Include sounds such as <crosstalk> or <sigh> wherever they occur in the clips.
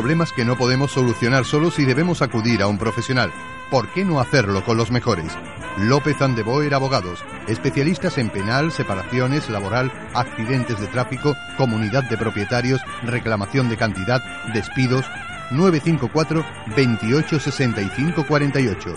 Problemas que no podemos solucionar solos y debemos acudir a un profesional. ¿Por qué no hacerlo con los mejores? López Andeboer Abogados, especialistas en penal, separaciones, laboral, accidentes de tráfico, comunidad de propietarios, reclamación de cantidad, despidos. 954 28 65 48.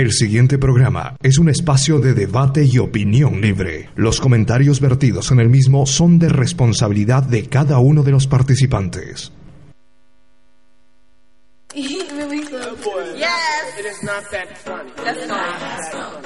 El siguiente programa es un espacio de debate y opinión libre. Los comentarios vertidos en el mismo son de responsabilidad de cada uno de los participantes. <laughs> Yes. It is not that funny. That's not.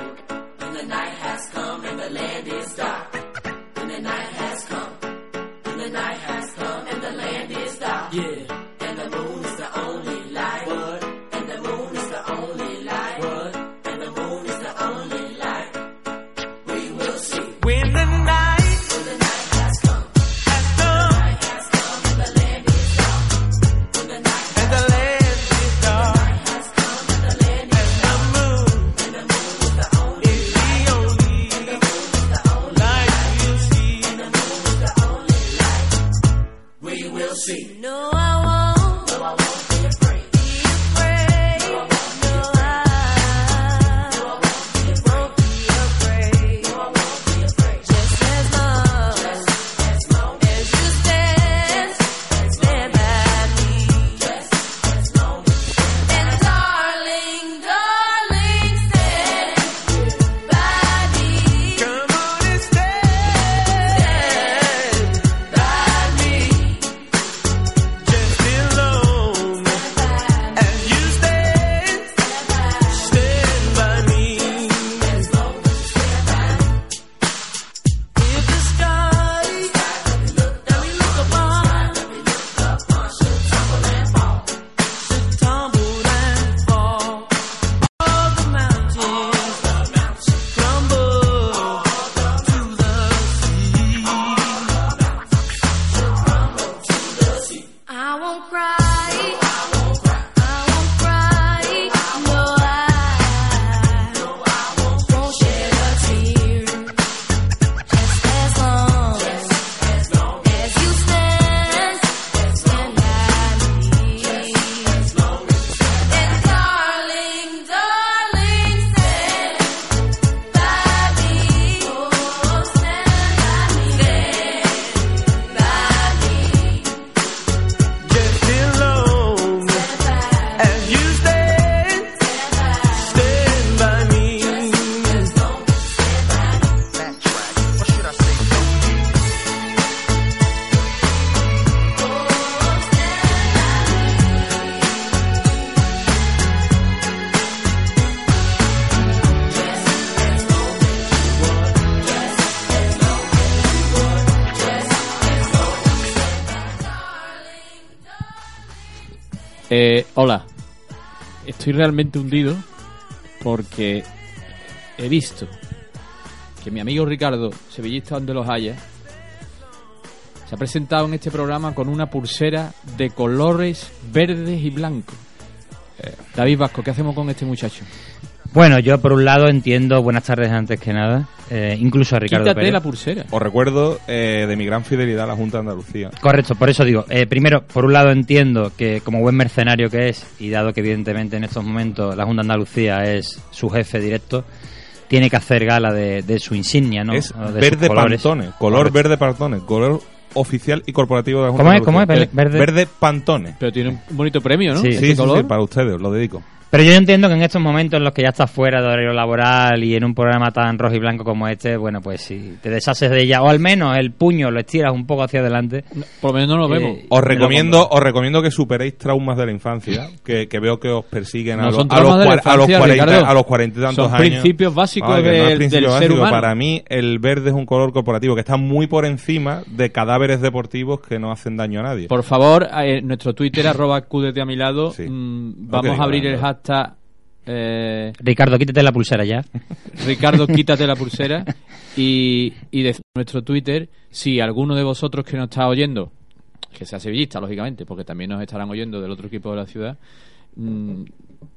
Realmente hundido porque he visto que mi amigo Ricardo, sevillista donde los haya, se ha presentado en este programa con una pulsera de colores verdes y blancos. Eh, David Vasco, ¿qué hacemos con este muchacho? Bueno, yo por un lado entiendo, buenas tardes antes que nada, eh, incluso a Ricardo Quítate Pérez. la pulsera. Os recuerdo eh, de mi gran fidelidad a la Junta de Andalucía. Correcto, por eso digo, eh, primero, por un lado entiendo que como buen mercenario que es, y dado que evidentemente en estos momentos la Junta de Andalucía es su jefe directo, tiene que hacer gala de, de su insignia, ¿no? Es de verde pantone, color Correcto. verde pantone, color oficial y corporativo de la Junta ¿Cómo es? ¿Cómo es? Andalucía. Verde- Verde pantone. Pero tiene un bonito premio, ¿no? Sí. Sí, sí, sí, color. para ustedes, os lo dedico. Pero yo entiendo que en estos momentos en los que ya estás fuera de horario laboral y en un programa tan rojo y blanco como este, bueno, pues si te deshaces de ella, o al menos el puño lo estiras un poco hacia adelante. Por lo menos no lo vemos. Eh, Os me lo recomiendo, os recomiendo que superéis traumas de la infancia, que, que veo que os persiguen a, No los, a, los, a los infancia, 40, Ricardo. a los 40 y tantos Son años. principios básicos no del- principio del ser básico. humano. Para mí, el verde es un color corporativo que está muy por encima de cadáveres deportivos que no hacen daño a nadie. Por favor, eh, nuestro Twitter, arroba QDT a mi lado, Sí. mm, vamos a abrir el Leandro. Eh, Ricardo, quítate la pulsera ya. <laughs> Ricardo, quítate la pulsera y, y de nuestro Twitter, si alguno de vosotros que nos está oyendo, que sea sevillista, lógicamente, porque también nos estarán oyendo del otro equipo de la ciudad, mm,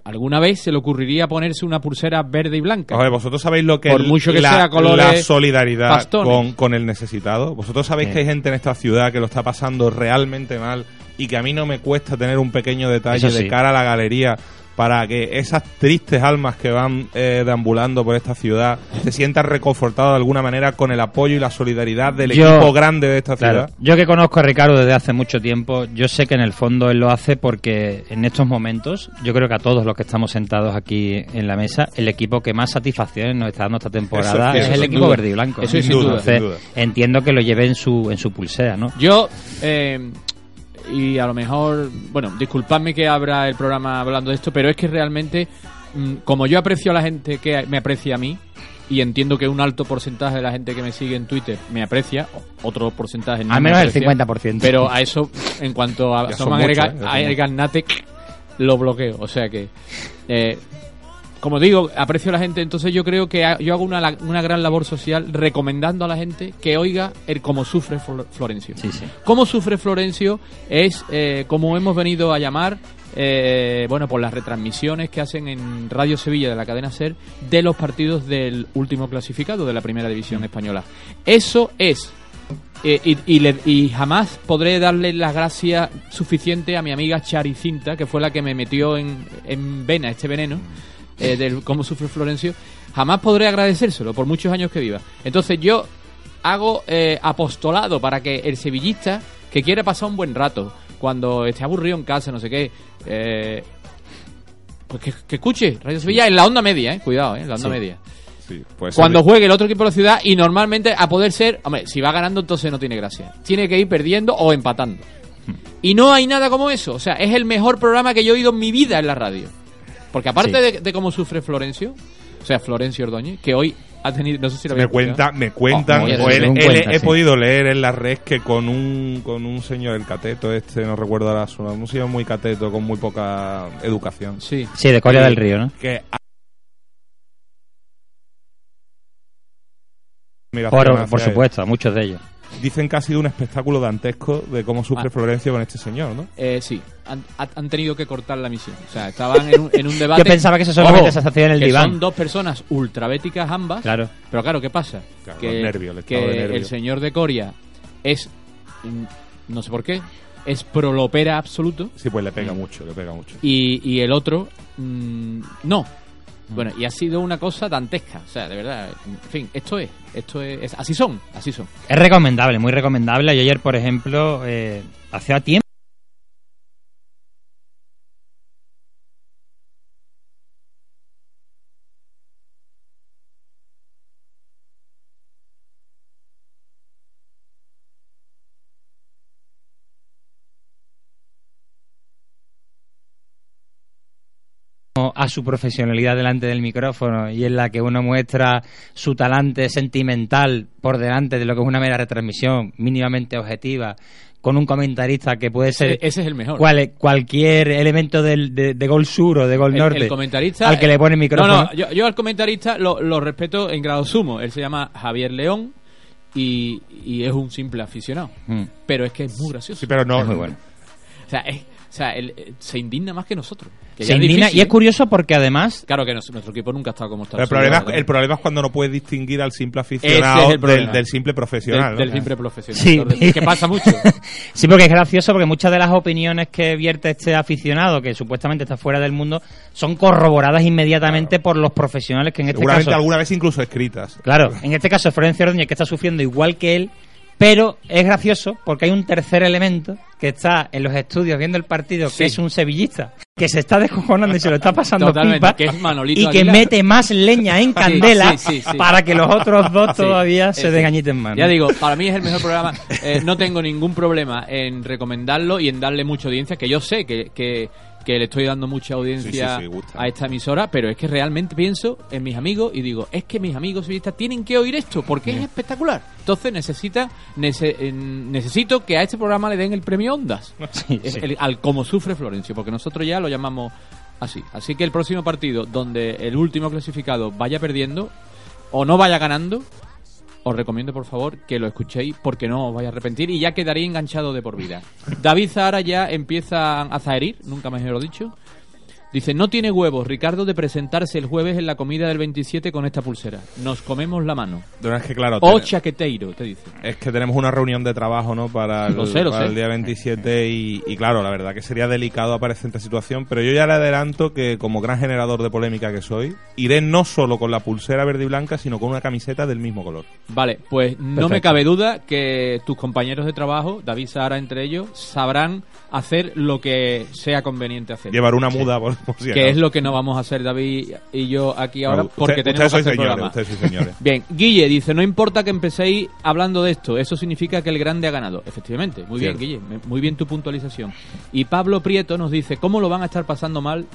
¿alguna vez se le ocurriría ponerse una pulsera verde y blanca? A ver, vosotros sabéis lo que Por es mucho que la, sea colores la solidaridad con, con el necesitado. Vosotros sabéis que hay gente en esta ciudad que lo está pasando realmente mal y que a mí no me cuesta tener un pequeño detalle sí. de cara a la galería para que esas tristes almas que van eh, deambulando por esta ciudad se sientan reconfortadas de alguna manera con el apoyo y la solidaridad del Yo- equipo grande de esta Claro, ciudad. yo que conozco a Ricardo desde hace mucho tiempo, yo sé que en el fondo él lo hace porque en estos momentos, yo creo que a todos los que estamos sentados aquí en la mesa, el equipo que más satisfacciones nos está dando esta temporada Eso- es el equipo duda. verde y blanco. Eso ¿no? sin duda, Entonces, sin duda. entiendo que lo lleve en su en su pulsera, ¿no? Yo, eh, y a lo mejor, bueno, disculpadme que abra el programa hablando de esto, pero es que realmente, mm, como yo aprecio a la gente que me aprecia a mí, y entiendo que un alto porcentaje de la gente que me sigue en Twitter me aprecia, otro porcentaje no Al me menos el aprecia, 50%. Pero a eso, en cuanto a Soman ¿eh? Lo bloqueo. O sea que, eh, como digo, aprecio a la gente, entonces yo creo que yo hago una, una gran labor social recomendando a la gente que oiga el cómo sufre Flor- Florencio. Sí, sí. Cómo sufre Florencio es, eh, como hemos venido a llamar, eh, bueno, por las retransmisiones que hacen en Radio Sevilla de la cadena SER de los partidos del último clasificado de la primera división española. Eso es. eh, y, y le- y jamás podré darle las gracias suficiente a mi amiga Charicinta, que fue la que me metió en, en vena este veneno eh, del cómo sufre Florencio. Jamás podré agradecérselo por muchos años que viva. Entonces yo hago eh, apostolado para que el sevillista que quiere pasar un buen rato, cuando esté aburrido en casa, no sé qué, eh, pues que, que escuche Radio Sevilla en la onda media, eh, cuidado, eh, en la onda Sí. media. Sí, Cuando juegue el otro equipo de la ciudad y normalmente a poder ser, hombre, si va ganando entonces no tiene gracia. Tiene que ir perdiendo o empatando. Y no hay nada como eso, o sea, es el mejor programa que yo he oído en mi vida en la radio. Porque aparte Sí. de, de cómo sufre Florencio, o sea, Florencio Ordóñez, que hoy ha tenido, no sé si lo me cuenta, me cuentan, Oh, o bien, él- según él- cuenta, he sí. podido leer en la red que con un con un señor el cateto este, no recuerdo ahora su nombre, un señor muy cateto con muy poca educación, Sí. Sí, de Corea del Río, ¿no? que Por, por supuesto, muchos de ellos. Dicen que ha sido un espectáculo dantesco de cómo sufre Ah. Florencio con este señor, ¿no? Eh, sí, han, ha- han tenido que cortar la misión. O sea, estaban en un, en un <laughs> debate. Yo pensaba que eso solamente se hacía en el que diván. Son dos personas ultrabéticas ambas. Claro. Pero claro, ¿qué pasa? Claro, que los nervios, el que de nervio. el señor de Coria es, mm, no sé por qué, es prolopera absoluto Sí, pues le Mm. pega mucho, le pega mucho. y, y el otro mm, no. Bueno, y ha sido una cosa dantesca. O sea, de verdad, en fin, esto es, esto es, es- así son, así son. Es recomendable, muy recomendable. Yo ayer, por ejemplo, eh, hacía tiempo. A su profesionalidad delante del micrófono y en la que uno muestra su talante sentimental por delante de lo que es una mera retransmisión mínimamente objetiva con un comentarista que puede ser Ese, ese es el mejor. cual- cualquier elemento del- de, de Gol Sur o de Gol El- Norte el comentarista al que le pone el micrófono. No, no, yo, yo al comentarista lo, lo respeto en grado sumo. Él se llama Javier León y, y es un simple aficionado. Mm. Pero es que es muy gracioso. Sí, pero no. Es muy bueno. O sea, es- sea él, eh, se indigna más que nosotros. que Se indigna difícil, y es ¿eh? curioso porque además Claro que nos- nuestro equipo nunca ha estado como está. el, problema, es- el problema es cuando no puedes distinguir al simple aficionado es el del, del simple profesional. del, ¿no? del simple profesional. Sí. Que pasa mucho. <laughs> Sí, porque es gracioso porque muchas de las opiniones que vierte este aficionado, que supuestamente está fuera del mundo, son corroboradas inmediatamente por los profesionales que en este Seguramente caso... alguna vez incluso escritas. Claro, en este caso es Florencio Ordóñez que está sufriendo igual que él, pero es gracioso porque hay un tercer elemento que está en los estudios viendo el partido, Sí. que es un sevillista, que se está descojonando y se lo está pasando Totalmente, pipa, que es Manolito y que Aguilar. mete más leña en <laughs> candela sí, sí, sí. para que los otros dos <laughs> todavía se sí. degañiten más. ¿no? Ya digo, para mí es el mejor programa. Eh, no tengo ningún problema en recomendarlo y en darle mucha audiencia, que yo sé que, que, que le estoy dando mucha audiencia Sí, sí, sí, gusta. a esta emisora, pero es que realmente pienso en mis amigos y digo, es que mis amigos sevillistas tienen que oír esto porque es espectacular. Entonces necesita nece- eh, necesito que a este programa le den el premio Ondas. <laughs> El- al como sufre Florencio, porque nosotros ya lo llamamos Así. Así que el próximo partido donde el último clasificado vaya perdiendo o no vaya ganando, os recomiendo por favor que lo escuchéis porque no os vais a arrepentir y ya quedaréis enganchado de por vida. David Zahara ya empieza a zaherir, nunca mejor dicho. Dice, no tiene huevos Ricardo de presentarse el jueves en la comida del 27 con esta pulsera. Nos comemos la mano. Pero es que claro, O te- chaqueteiro, te dice. es que tenemos una reunión de trabajo, ¿no? Para el, Lo sé, lo para sé. el día 27 y, y claro, la verdad que sería delicado aparecer en esta situación, pero yo ya le adelanto que como gran generador de polémica que soy, iré no solo con la pulsera verde y blanca, sino con una camiseta del mismo color. Vale, pues no me cabe duda que tus compañeros de trabajo, David Sahara entre ellos, sabrán hacer lo que sea conveniente hacer. Llevar una muda por, <laughs> por si que acaso. es lo que no vamos a hacer David y yo aquí ahora Usted- porque tenemos que sois hacer señores, programa. señores. <laughs> Bien, Guille dice, no importa que empecéis hablando de esto, eso significa que el grande ha ganado. Efectivamente, muy Cierto. bien, Guille, muy bien tu puntualización. Y Pablo Prieto nos dice, ¿cómo lo van a estar pasando mal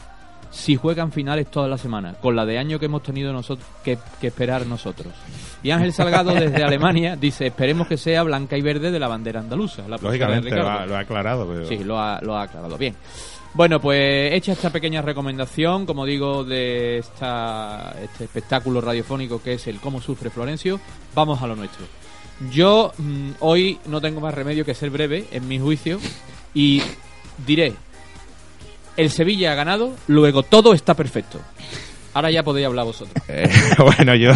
si juegan finales toda la semana? Con la de año que hemos tenido nosotros que, que esperar nosotros. Y Ángel Salgado desde <laughs> Alemania dice, esperemos que sea blanca y verde de la bandera andaluza. La Lógicamente lo ha, lo ha aclarado, pero... Sí, lo ha, lo ha aclarado. Bien. Bueno, pues hecha esta pequeña recomendación, como digo, de esta, este espectáculo radiofónico que es el Cómo sufre Florencio, vamos a lo nuestro. Yo mm, hoy no tengo más remedio que ser breve en mi juicio y diré, el Sevilla ha ganado, luego todo está perfecto. Ahora ya podéis hablar vosotros. <laughs> Eh, bueno, yo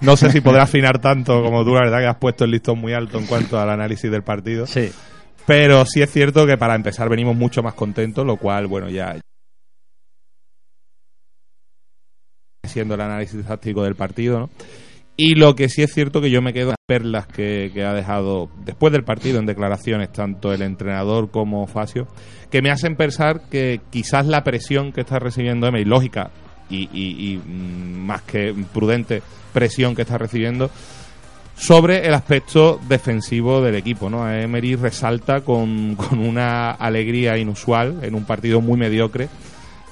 no sé si podré afinar tanto como tú, la verdad que has puesto el listón muy alto en cuanto al análisis del partido. Sí. Pero sí es cierto que para empezar venimos mucho más contentos, lo cual, bueno, ya siendo el análisis táctico del partido, ¿no? Y lo que sí es cierto que yo me quedo en las perlas que, ha dejado después del partido en declaraciones tanto el entrenador como Facio, que me hacen pensar que quizás la presión que está recibiendo Emery, lógica y, y- y, mm, más que prudente presión que está recibiendo, sobre el aspecto defensivo del equipo. ¿no? Emery resalta con, <laughs> con una alegría inusual en un partido muy mediocre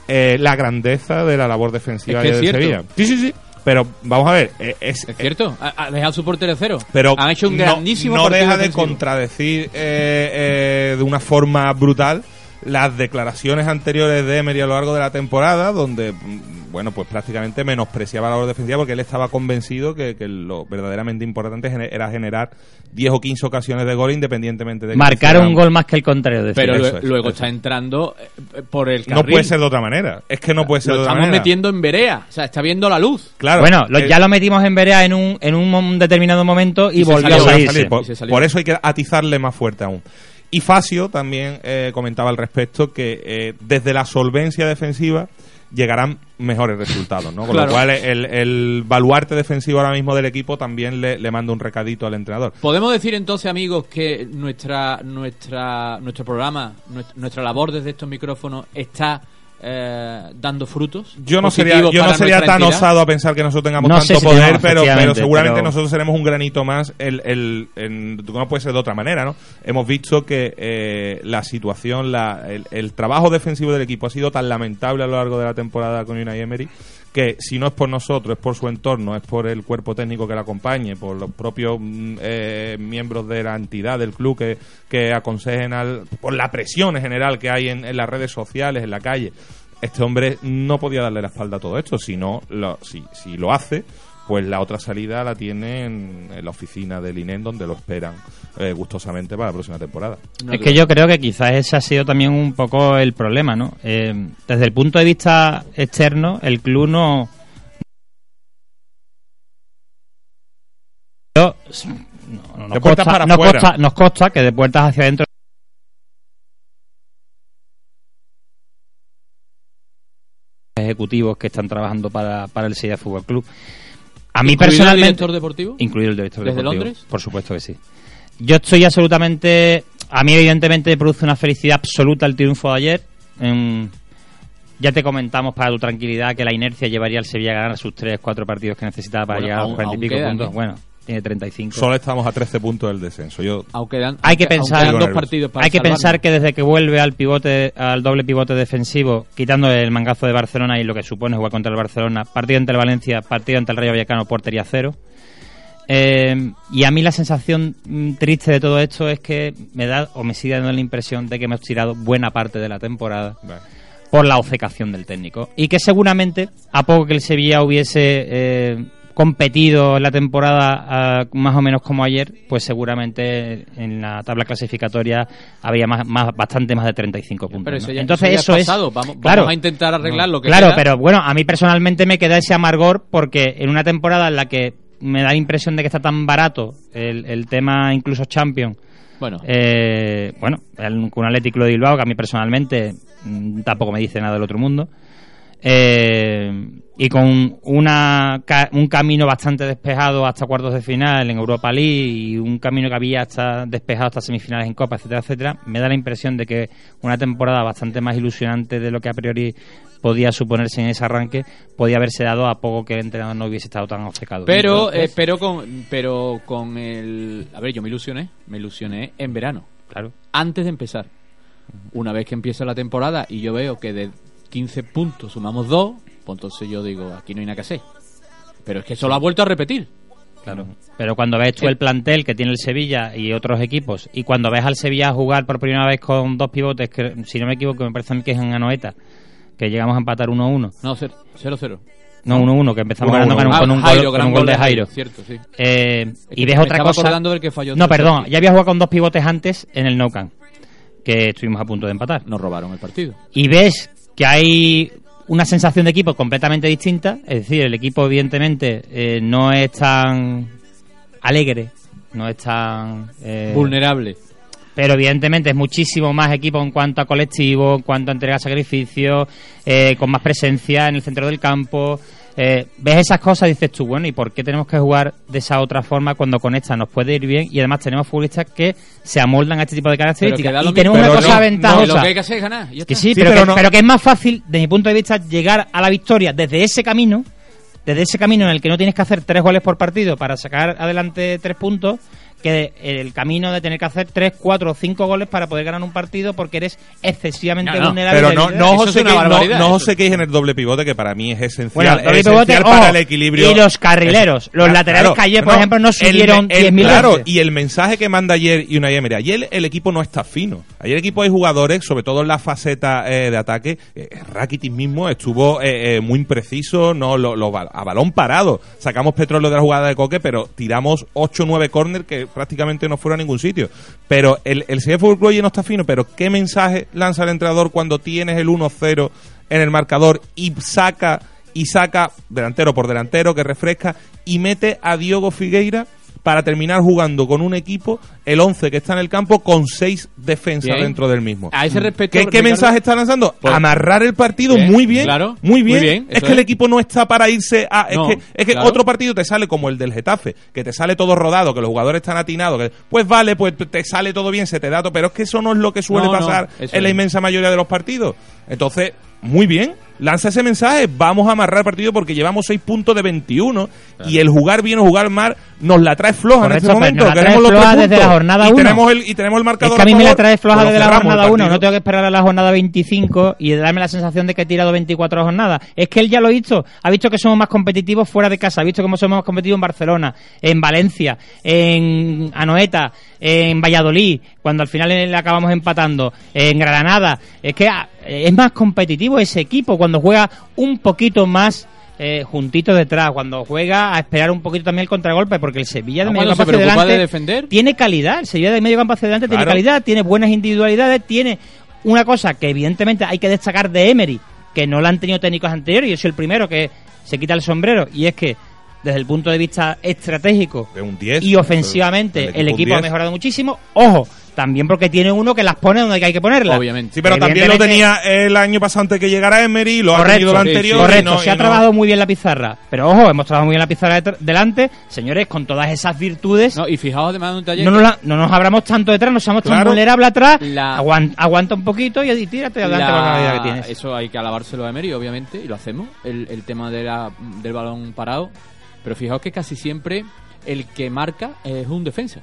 eh, la grandeza de la labor defensiva Es que es de. Sevilla. Sí, sí, sí. Pero vamos a ver, eh, es, ¿Es cierto? Ha, ha dejado su portero cero. pero Han hecho un no- grandísimo no, deja de contradecir eh, eh, de una forma brutal las declaraciones anteriores de Emery a lo largo de la temporada, donde mm, bueno, pues prácticamente menospreciaba la labor defensiva porque él estaba convencido que, que lo verdaderamente importante era generar 10 o 15 ocasiones de gol independientemente de que Marcar un gol más que el contrario. decir. Pero Eso luego eso está entrando eh, por el No carril. puede ser de otra manera. Es que no puede ser Lo de otra estamos manera. metiendo en verea. O sea, está viendo la luz. Claro. bueno, lo- ya lo metimos en Berea en un, en un determinado momento y, volvió salió, a va a salirse. salir. Por, Y se salió. por eso hay que atizarle más fuerte aún. Y Facio también eh, comentaba al respecto que eh, desde la solvencia defensiva llegarán mejores resultados, ¿no? Con Claro. lo cual el, el baluarte defensivo ahora mismo del equipo también le, le manda un recadito al entrenador. Podemos decir entonces, amigos, que nuestra nuestra nuestro programa, nuestra, nuestra labor desde estos micrófonos está eh, dando frutos. Yo no sería, yo no sería tan entidad. osado a pensar que nosotros tengamos No tanto si poder, tenemos, pero, pero seguramente pero- nosotros seremos un granito más. El, el, en- no puede ser de otra manera, ¿no? Hemos visto que eh, la situación, la, el, el trabajo defensivo del equipo ha sido tan lamentable a lo largo de la temporada con Unai Emery que si no es por nosotros, es por su entorno, es por el cuerpo técnico que le acompañe, por los propios mm, eh, miembros de la entidad, del club que, que aconsejen al, por la presión en general que hay en, en las redes sociales, en la calle. Este hombre no podía darle la espalda a todo esto, si no, lo, si, si lo hace, pues la otra salida la tiene en, la oficina del INEM donde lo esperan eh, gustosamente para la próxima temporada. No es que yo creo que quizás ese ha sido también un poco el problema, ¿no? Eh, desde el punto de vista externo, el club no... Yo- no- nos, consta, para nos nos consta que de puertas hacia adentro ejecutivos que están trabajando para, para el Sevilla Fútbol Club. A mí ¿Incluido el personalmente director deportivo? Incluido el director ¿Desde deportivo. Londres? Por supuesto que sí. Yo estoy absolutamente... A mí evidentemente me produce una felicidad absoluta el triunfo de ayer. Ya te comentamos para tu tranquilidad que la inercia llevaría al Sevilla a ganar sus 3, 4 partidos que necesitaba para Bueno, llegar a los 40 y pico puntos. ¿eh? Bueno, tiene 35. Solo estamos a 13 puntos del descenso. Yo Aunque dan- Hay que aunque- pensar- aunque dos partidos para Hay que pensar que desde que vuelve al pivote, al doble pivote defensivo, quitando el mangazo de Barcelona y lo que supone jugar contra el Barcelona, partido ante el Valencia, partido ante el Rayo Vallecano, portería cero. Eh, y a mí la sensación mm, triste de todo esto es que me da o me sigue dando la impresión de que hemos tirado buena parte de la temporada Vale. por la obcecación del técnico. Y que seguramente, a poco que el Sevilla hubiese eh, competido la temporada ah, más o menos como ayer, pues seguramente en la tabla clasificatoria había más, más bastante más de 35 puntos. Pero ¿no? eso ya- Entonces eso ya es pasado. Vamos- vamos claro, a intentar arreglar lo que Claro, queda. pero bueno, a mí personalmente me queda ese amargor porque en una temporada en la que me da la impresión de que está tan barato el, el tema incluso Champions Bueno, eh, bueno, un Atlético de Bilbao que a mí personalmente mm, tampoco me dice nada del otro mundo. Eh, y con una, ca- un camino bastante despejado hasta cuartos de final en Europa League y un camino que había hasta despejado hasta semifinales en Copa, etcétera, etcétera, me da la impresión de que una temporada bastante más ilusionante de lo que a priori podía suponerse en ese arranque podía haberse dado a poco que el entrenador no hubiese estado tan obcecado. pero, eh, pero, con, pero con el... A ver, yo me ilusioné. Me ilusioné en verano. claro. antes de empezar. Una vez que empieza la temporada y yo veo que de 15 puntos sumamos 2, pues entonces yo digo, aquí no hay nada que hacer. Pero es que eso lo ha vuelto a repetir. Claro. Pero cuando ves tú el plantel que tiene el Sevilla y otros equipos, y cuando ves al Sevilla jugar por primera vez con dos pivotes, que si no me equivoco, me parece a mí que es en Anoeta, que llegamos a empatar 1-1. No, 0-0. No, 1-1, que empezamos 1-1. ganando con, un- Ah, con un, Jairo, gol, con gran un gol de Jairo. Cierto, sí. Eh, Es y ves otra cosa. acordando del que falló No, perdón, ya había jugado con dos pivotes antes en el No Camp, que estuvimos a punto de empatar. Nos robaron el partido. y ves que hay una sensación de equipo completamente distinta, es decir, el equipo evidentemente eh, no es tan alegre, no es tan eh, Vulnerable. pero evidentemente es muchísimo más equipo en cuanto a colectivo, en cuanto a entrega sacrificios, eh, con más presencia en el centro del campo. Eh, ves esas cosas y dices tú, bueno, ¿y por qué tenemos que jugar de esa otra forma cuando con esta nos puede ir bien? Y además tenemos futbolistas que se amoldan a este tipo de características. Y tenemos una cosa no, ventajosa. lo que hay que hacer es ganar. y ya Que está. sí, Sí, pero, pero que, no- pero que es más fácil, desde mi punto de vista, llegar a la victoria desde ese camino, desde ese camino en el que no tienes que hacer tres goles por partido para sacar adelante tres puntos, que el camino de tener que hacer tres, cuatro o cinco goles para poder ganar un partido porque eres excesivamente No, no, vulnerable. Pero y no, no os es una sequéis- no- barbaridad, no eso. os sequéis en el doble pivote, que para mí es esencial, Bueno, es doble pivote, esencial ojo, para el equilibrio. y los carrileros, los Claro, laterales que ayer, por no, ejemplo, no subieron el- 10.000 Claro, veces. y el mensaje que manda ayer Unai Emery. Ayer el equipo no está fino. Ayer el equipo hay jugadores, sobre todo en la faceta eh, de ataque. Eh, Rakitic mismo estuvo eh, eh, muy impreciso, no lo, a balón parado. Sacamos petróleo de la jugada de Coque, pero tiramos 8 o 9 córner que prácticamente no fueron a ningún sitio. Pero el, el Fútbol Club no está fino. Pero ¿qué mensaje lanza el entrenador cuando tienes el 1-0 en el marcador y saca y saca delantero por delantero que refresca y mete a Diogo Figueira para terminar jugando con un equipo, el 11 que está en el campo, con seis defensas Bien. dentro del mismo. A ese respecto, ¿Qué, qué Ricardo- mensaje está lanzando? Pues- Amarrar el partido Bien, muy bien. claro, muy bien. muy bien, es que el equipo no está para irse a. Es que, es que claro. otro partido te sale como el del Getafe, que te sale todo rodado, que los jugadores están atinados, que pues vale, pues te sale todo bien, se te da todo. Pero es que eso no es lo que suele No, pasar en la inmensa mayoría de los partidos. Entonces, muy bien. Lanza ese mensaje, vamos a amarrar el partido porque llevamos 6 puntos de 21 y el jugar bien o jugar mal nos la trae floja en este pero momento. nos la trae Queremos floja tres desde la puntos. jornada y uno. tenemos el y tenemos el marcador Es que a mí me la trae floja pues lo desde la jornada 1, partido. no tengo que esperar a la jornada 25 y darme la sensación de que he tirado 24 jornadas. Es que él ya lo ha visto, ha visto que somos más competitivos fuera de casa, ha visto que somos más competitivos en Barcelona, en Valencia, en Anoeta, en Valladolid, cuando al final le acabamos empatando, en Granada. Es que ah, es más competitivo ese equipo cuando juega un poquito más eh, juntito detrás, cuando juega a esperar un poquito también el contragolpe, porque el Sevilla de Ah, medio cuando se campo hacia de adelante defender. tiene calidad, el Sevilla de medio campo hacia adelante tiene calidad, tiene buenas individualidades, tiene una cosa que evidentemente hay que destacar de Emery, que no la han tenido técnicos anteriores, y yo soy el primero que se quita el sombrero, y es que desde el punto de vista estratégico De un 10. y ofensivamente el equipo, ha 10. mejorado muchísimo. Ojo, también porque tiene uno que las pone donde hay que ponerlas. Obviamente. Sí, pero también lo tenía el año pasado antes que llegara Emery, lo ha Correcto, tenido el anterior. sí. Correcto, no- se y ha no- trabajado muy bien la pizarra. Pero ojo, hemos trabajado muy bien la pizarra delante. Señores, con todas esas virtudes, No, y fijaos además de un taller no nos, la- no nos abramos tanto detrás, no seamos tan vulnerables atrás. La- Aguan- aguanta un poquito y, y tírate adelante con la calidad que tienes. Eso hay que alabárselo a Emery, obviamente, y lo hacemos. El, el tema de la- del balón parado. Pero fijaos que casi siempre el que marca es un defensa.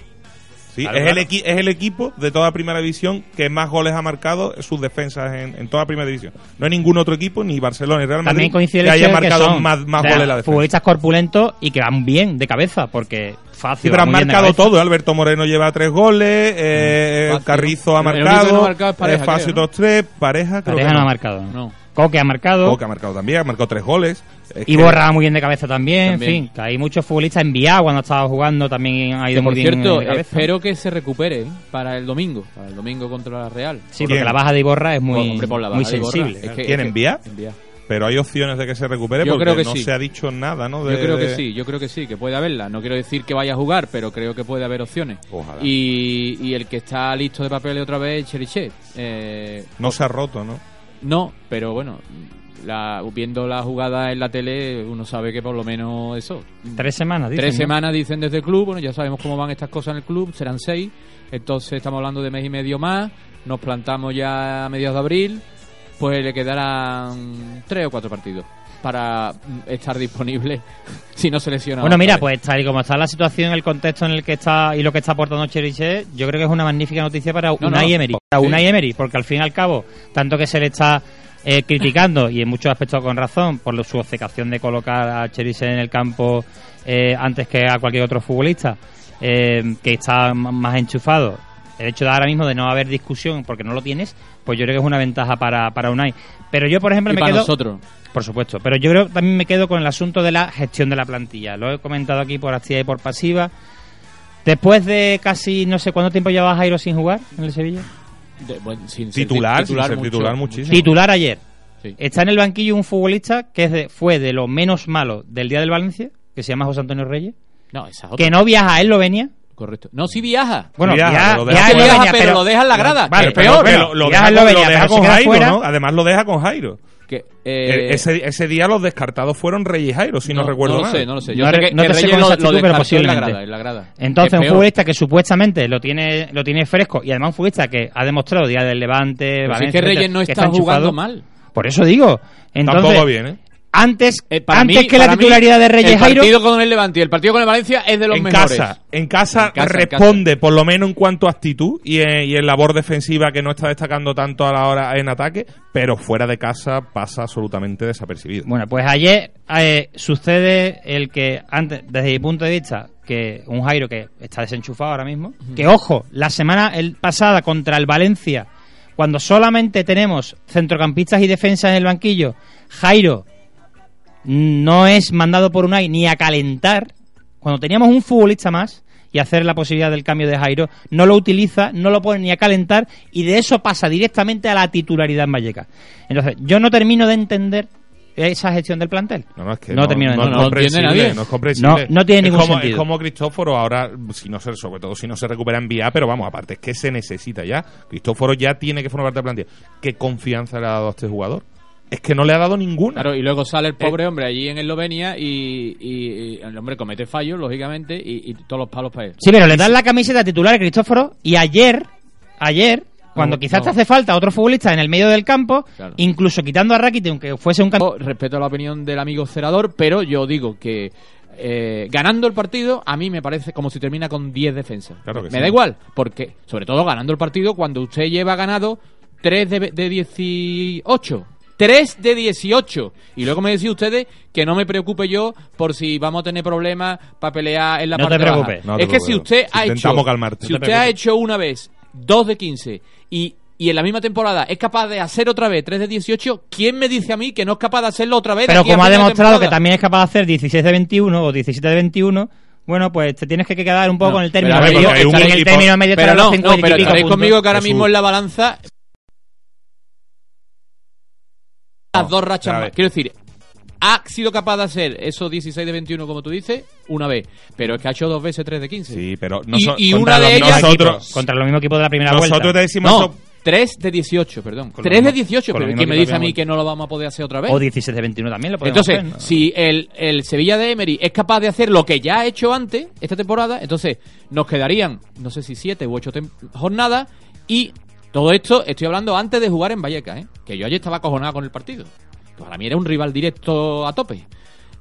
Sí, Claro, es, claro. El equi- es el equipo de toda primera división que más goles ha marcado sus defensas en, en toda primera división. No hay ningún otro equipo, ni Barcelona ni Real Madrid, También coincide el que hecho haya de que marcado son más, más o sea, goles la defensa. futbolistas corpulentos y que van bien de cabeza, porque fácil. Sí, pero han marcado todo. ¿eh? Alberto Moreno lleva tres goles, eh, Fácil. Carrizo ha no marcado, marcado es Pareja, eh, Facio creo, ¿no? otros tres, Pareja, creo Pareja que no no. ha marcado. No. Coque ha marcado. Coque ha marcado también, ha marcado tres goles. Es Y que- muy bien de cabeza también, También. en fin, que hay muchos futbolistas enviados cuando ha estado jugando, también ha ido Que, por muy bien cierto, de cabeza. espero que se recupere para el domingo, para el domingo contra la Real. Sí, ¿Quién? porque la baja de Iborra es muy, Hombre, por la muy baja de Iborra. sensible. Es que- ¿Quién, es que- envía? envía. Pero hay opciones de que se recupere Yo porque creo que no sí. se ha dicho nada, ¿no? Yo creo que de- sí, yo creo que sí, que puede haberla. No quiero decir que vaya a jugar, pero creo que puede haber opciones. Ojalá. Y, y el que está listo de papel otra vez es Cherichev. Eh, No se ha roto, ¿no? No, pero bueno, la, viendo la jugada en la tele, uno sabe que por lo menos eso. Tres semanas, dicen, Tres ¿no? semanas dicen desde el club, bueno, ya sabemos cómo van estas cosas en el club, serán seis. Entonces estamos hablando de mes y medio más, nos plantamos ya a mediados de abril, pues le quedarán tres o cuatro partidos para estar disponible <laughs> si no se lesiona. Bueno, mira, vez. pues tal y como está la situación, el contexto en el que está y lo que está aportando Cheriche, yo creo que es una magnífica noticia para No, Unai no. Emery. Para Sí. Unai Emery, porque al fin y al cabo, tanto que se le está eh, criticando, y en muchos aspectos con razón, por lo- su obcecación de colocar a Cheriche en el campo eh, antes que a cualquier otro futbolista, eh, que está más enchufado. El hecho de ahora mismo de no haber discusión porque no lo tienes, pues yo creo que es una ventaja para, para Unai. Pero yo, por ejemplo, Y me para quedo... nosotros. Por supuesto, pero yo creo que también me quedo con el asunto de la gestión de la plantilla. Lo he comentado aquí por activa y por pasiva. Después de casi no sé cuánto tiempo lleva Jairo sin jugar en el Sevilla. De- bueno, sin ser Titular, sin ser mucho, titular muchísimo. Titular ayer. Sí. Está en el banquillo un futbolista que es de- fue de lo menos malo del día del Valencia, que se llama José Antonio Reyes, No, esa otra. que no viaja a Eslovenia. Correcto. No, sí viaja. Bueno, Viaja, viaja, lo viaja deja. Eslovenia, Viaja, pero lo deja en la grada, Vale, que es pero- peor. pero- lo, lo viaja deja, con, lo deja Jairo, fuera. ¿no? Además lo deja con Jairo. Que, Eh, eh, ese, ese día los descartados fueron Reyes y Jairo, si no, recuerdo no lo mal. sé, no lo sé. Yo No sé que, no que te sé Reyes con lo, exactitud, lo pero descartó en la posiblemente. grada, en la grada. Entonces, un futbolista que supuestamente lo tiene lo tiene fresco y además un futbolista que ha demostrado día del Levante, Pero si Valencia, es que Reyes no que está jugando enchufado. mal. Por eso digo. Entonces, Tampoco bien, ¿eh? Antes, Eh, para antes mí- que la mí, titularidad de Reyes el Jairo, partido con el Levante y el partido con el Valencia es de los en mejores. casa, en casa, En casa, en responde, por lo menos en cuanto a actitud y en, y en labor defensiva que no está destacando tanto a la hora en ataque, pero fuera de casa pasa absolutamente desapercibido. Bueno, pues ayer eh, sucede el que, antes, desde mi punto de vista, que un Jairo que está desenchufado ahora mismo, que ojo, la semana el, pasada contra el Valencia, cuando solamente tenemos centrocampistas y defensas en el banquillo, Jairo no es mandado por Unai ni a calentar, cuando teníamos un futbolista más y hacer la posibilidad del cambio de Jairo, no lo utiliza, no lo pone ni a calentar y de eso pasa directamente a la titularidad en Vallecas. Entonces, yo no termino de entender esa gestión del plantel. No, no, es que No termino de no, es entender. No, no no es comprensible. No- no tiene Es ningún como- sentido. Es como Cristóforo ahora, si no se, sobre todo si no se recupera en vía, pero vamos, aparte es que se necesita ya. Cristóforo ya tiene que formar parte de la plantilla. ¿Qué confianza le ha dado a este jugador? Es que no le ha dado ninguna. Claro, y luego sale Eh. el pobre hombre allí en Eslovenia y, y- y el hombre comete fallos, lógicamente, y, y todos los palos para él. Sí, pero le dan la camiseta titular a Cristóforo y ayer, ayer, cuando No, quizás no. te hace falta otro futbolista en el medio del campo, Claro. incluso quitando a Rakiti, aunque fuese un. Yo respeto la opinión del amigo Cerador, pero yo digo que eh, ganando el partido, a mí me parece como si termina con 10 defensas. Claro que me sí. da igual, porque, sobre todo ganando el partido, cuando usted lleva ganado 3 de, de 18. 3 de 18. Y luego me decís ustedes que no me preocupe yo por si vamos a tener problemas para pelear en la No te parte baja. preocupes. No te es que si usted ha hecho Intentamos calmarte. si No usted ha hecho una vez 2 de 15 y y en la misma temporada es capaz de hacer otra vez 3 de 18, ¿quién me dice a mí que no es capaz de hacerlo otra vez? Pero como ha demostrado que también es capaz de hacer 16 de 21 o 17 de 21, bueno, pues te tienes que quedar un poco No, con el término medio. y en el término medio Pero no, no, 50 y pero pico puntos. conmigo que ahora mismo en la balanza las dos rachas más. Quiero decir, ha sido capaz de hacer esos 16 de 21 como tú dices, una vez, pero es que ha hecho dos veces 3 de 15. Sí, pero Y- noso- y contra una de ellas- nosotros, Contra los mismos equipos de la primera nosotros vuelta. te decimos No, eso- 3 de 18, perdón. Con lo 3 de mismo- 18, con lo pero mismo ¿quién me dice a mí que no lo vamos a poder hacer otra vez? O 16 de 21 también lo podemos Entonces, hacer, ¿no? si el, el Sevilla de Emery es capaz de hacer lo que ya ha hecho antes, esta temporada, entonces nos quedarían, no sé si siete u ocho tem- jornadas, y todo esto estoy hablando antes de jugar en Vallecas, ¿eh? que yo ayer estaba acojonado con el partido. Para mí era un rival directo a tope.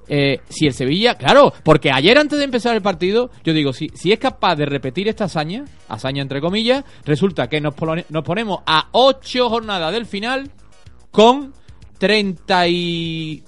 eh, si el Sevilla, claro, porque ayer antes de empezar el partido, yo digo, si, si es capaz de repetir esta hazaña, hazaña entre comillas, resulta que nos, pone- nos ponemos a 8 jornadas del final con 30 y...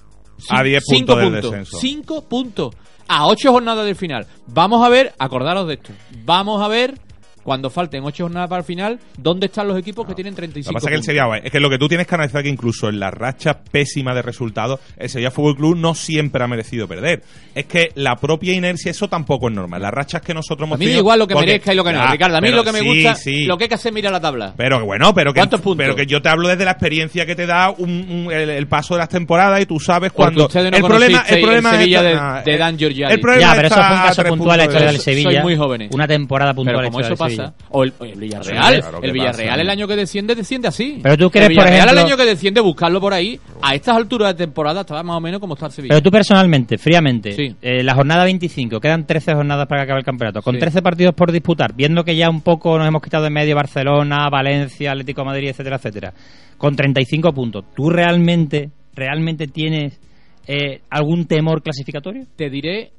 A 10 cinco puntos del descenso. 5 puntos. A 8 jornadas del final. Vamos a ver, acordaros de esto. Vamos a ver, cuando falten 8 jornadas para el final, dónde están los equipos que tienen Lo 35 que pasa es que el. Sevilla, es que lo que tú tienes que analizar que incluso en la racha pésima de resultados, el Sevilla Fútbol Club no siempre ha merecido perder. Es que la propia inercia, eso tampoco es normal. Las rachas que nosotros hemos A mí tenido- igual lo que porque- merezca y lo que no. Ya, Ricardo, a mí lo que me sí, gusta, sí. lo que hay que hacer es mirar la tabla. Pero bueno, pero que, ¿Cuántos puntos? pero que yo te hablo desde la experiencia que te da un, un- el, el paso de las temporadas y tú sabes cuando ustedes no el problema el problema el Sevilla está- de- Dan Giorgiani. el problema Ya, pero eso fue un caso puntual la historia de- del Sevilla. muy jóvenes. Una temporada puntual Pero como eso pasa, O el, el Villarreal, claro, ¿qué el Villarreal pasa? el año que desciende, desciende así. Pero tú crees, el por Villarreal el ejemplo- año que desciende, buscarlo por ahí, a estas alturas de temporada estaba más o menos como está el Sevilla. Pero tú personalmente, fríamente, Sí. eh, la jornada 25, quedan 13 jornadas para que acabe el campeonato, con Sí. 13 partidos por disputar, viendo que ya un poco nos hemos quitado de medio Barcelona, Valencia, Atlético de Madrid, etcétera, etcétera, con 35 puntos, ¿tú realmente, realmente tienes eh, algún temor clasificatorio? Te diré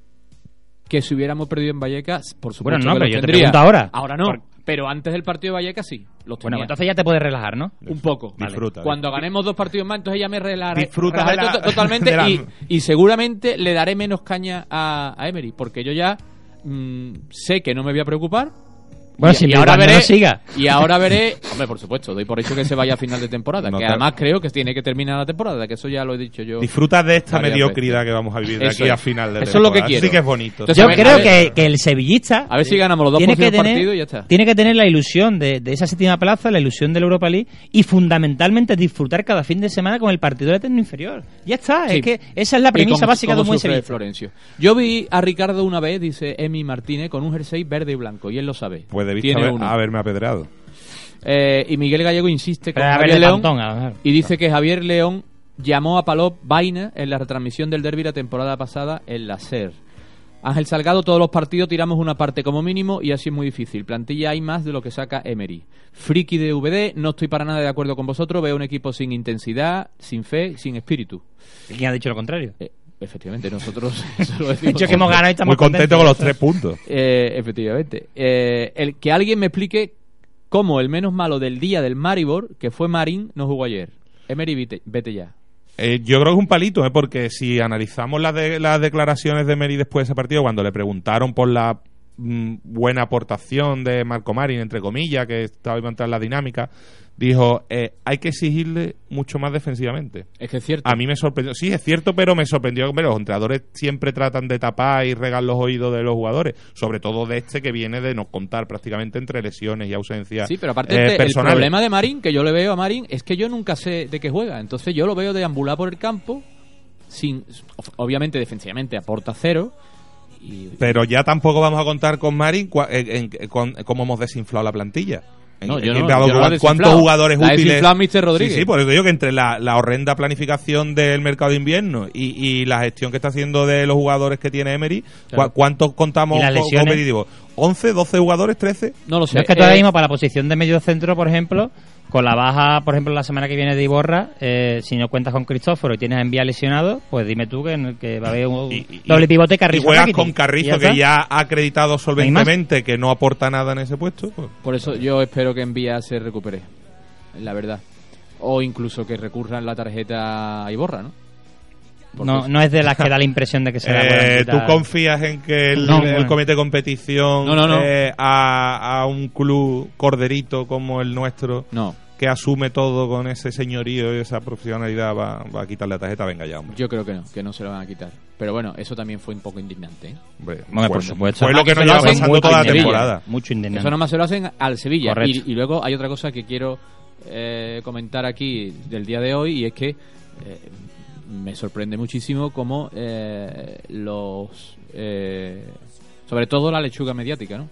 que si hubiéramos perdido en Vallecas, por supuesto Bueno, no, que pero los yo te tendría. pregunto ahora. Ahora no, Por- pero antes del partido de Vallecas sí, los Bueno, tenía. entonces ya te puedes relajar, ¿no? un poco. Disfruta. Cuando ganemos dos partidos más, entonces ya me relajaré, Disfruta relajaré la- to- totalmente <laughs> la- y, y seguramente le daré menos caña a, a Emery, porque yo ya mm, sé que no me voy a preocupar. Bueno, y, si y ahora veré, no siga. y ahora veré, hombre, por supuesto, doy por hecho que se vaya a final de temporada, <laughs> No que además creo que tiene que terminar la temporada, que eso ya lo he dicho yo. Disfruta de esta mediocridad veces. que vamos a vivir de Eso aquí a final de Eso es lo que temporada. quiero. Sí que es bonito. Entonces, Yo ver, creo que, que el sevillista A ver si ganamos los dos tiene que tener, partidos y ya está. Tiene que tener la ilusión de, de esa séptima plaza, la ilusión de la Europa League y fundamentalmente disfrutar cada fin de semana con el partido de eterno inferior. Ya está, Sí. es que esa es la premisa cómo- básica de un buen sevillista. Florencio. Yo vi a Ricardo una vez, dice Emi Martínez, con un jersey verde y blanco, y él lo sabe. Pues debiste Tiene haber- uno. haberme apedrado. Eh, y Miguel Gallego insiste con Pero a ver, Javier de León Pantón, a ver. y dice que Javier León llamó a Palop vaina en la retransmisión del derby la temporada pasada en la SER. Ángel Salgado, todos los partidos tiramos una parte como mínimo y así es muy difícil. Plantilla hay más de lo que saca Emery. Friki de VD, no estoy para nada de acuerdo con vosotros. Veo un equipo sin intensidad, sin fe, sin espíritu. ¿Quién ha dicho lo contrario? Eh, efectivamente, nosotros <laughs> eso lo De decimos. hecho, que hemos ganado y estamos Muy contento contentos. con los tres puntos. <laughs> Eh, efectivamente. Eh, el que alguien me explique cómo el menos malo del día del Maribor, que fue Marín, no jugó ayer. Emery, vete, vete ya. Eh, yo creo que es un palito, ¿eh? porque si analizamos las, de- las declaraciones de Meri después de ese partido, cuando le preguntaron por la buena aportación de Marco Marín, entre comillas, que estaba iba a entrar en la dinámica, dijo, eh, hay que exigirle mucho más defensivamente. Es que es cierto. A mí me sorprendió, sí, es cierto, pero me sorprendió que los entrenadores siempre tratan de tapar y regar los oídos de los jugadores, sobre todo de este que viene de no contar prácticamente entre lesiones y ausencias Sí, pero aparte eh, este, el problema de Marín, que yo le veo a Marín, es que yo nunca sé de qué juega. Entonces yo lo veo deambular por el campo, sin obviamente defensivamente aporta cero. Y, Pero ya tampoco vamos a contar con Marín cua- en, en- con cómo hemos desinflado la plantilla. En- No, yo no, no cuántos jugadores La útiles. Mr. Rodríguez. Sí, sí, por eso digo que entre la, la horrenda planificación del mercado de invierno y, y la gestión que está haciendo de los jugadores que tiene Emery, Claro. ¿cu- ¿cuántos contamos competitivos? ¿11, 12 jugadores, 13? no lo sé. No es que Eh, ahora mismo para la posición de medio centro, por ejemplo, con la baja, por ejemplo, la semana que viene de Iborra, eh, si no cuentas con Cristóforo y tienes a Envía lesionado, pues dime tú que, en el que va a haber un Y- y- doble pivote Y Carrizo. juegas Rakitic. con Carrizo, Y que ya ha acreditado solventemente que no aporta nada en ese puesto. pues. Por eso yo espero que en Vía se recupere, la verdad. O incluso que recurran la tarjeta a Iborra, ¿no? No, no es de las que da la impresión de que se la Eh, ¿Tú quitar. confías en que el, No, el bueno. comité de competición No, no, no. eh, a, a un club corderito como el nuestro No, que asume todo con ese señorío y esa profesionalidad va, va a quitarle la tarjeta? Venga ya, hombre. yo creo que no, que no se lo van a quitar. Pero bueno, eso también fue un poco indignante. ¿eh? Bueno, por supuesto. Fue lo que nos lleva pasando toda la temporada. Mucho indignante. Eso nomás se lo hacen al Sevilla. Y luego hay otra cosa que quiero eh, comentar aquí del día de hoy y es que eh, me sorprende muchísimo cómo eh, los... eh, sobre todo la lechuga mediática, ¿no?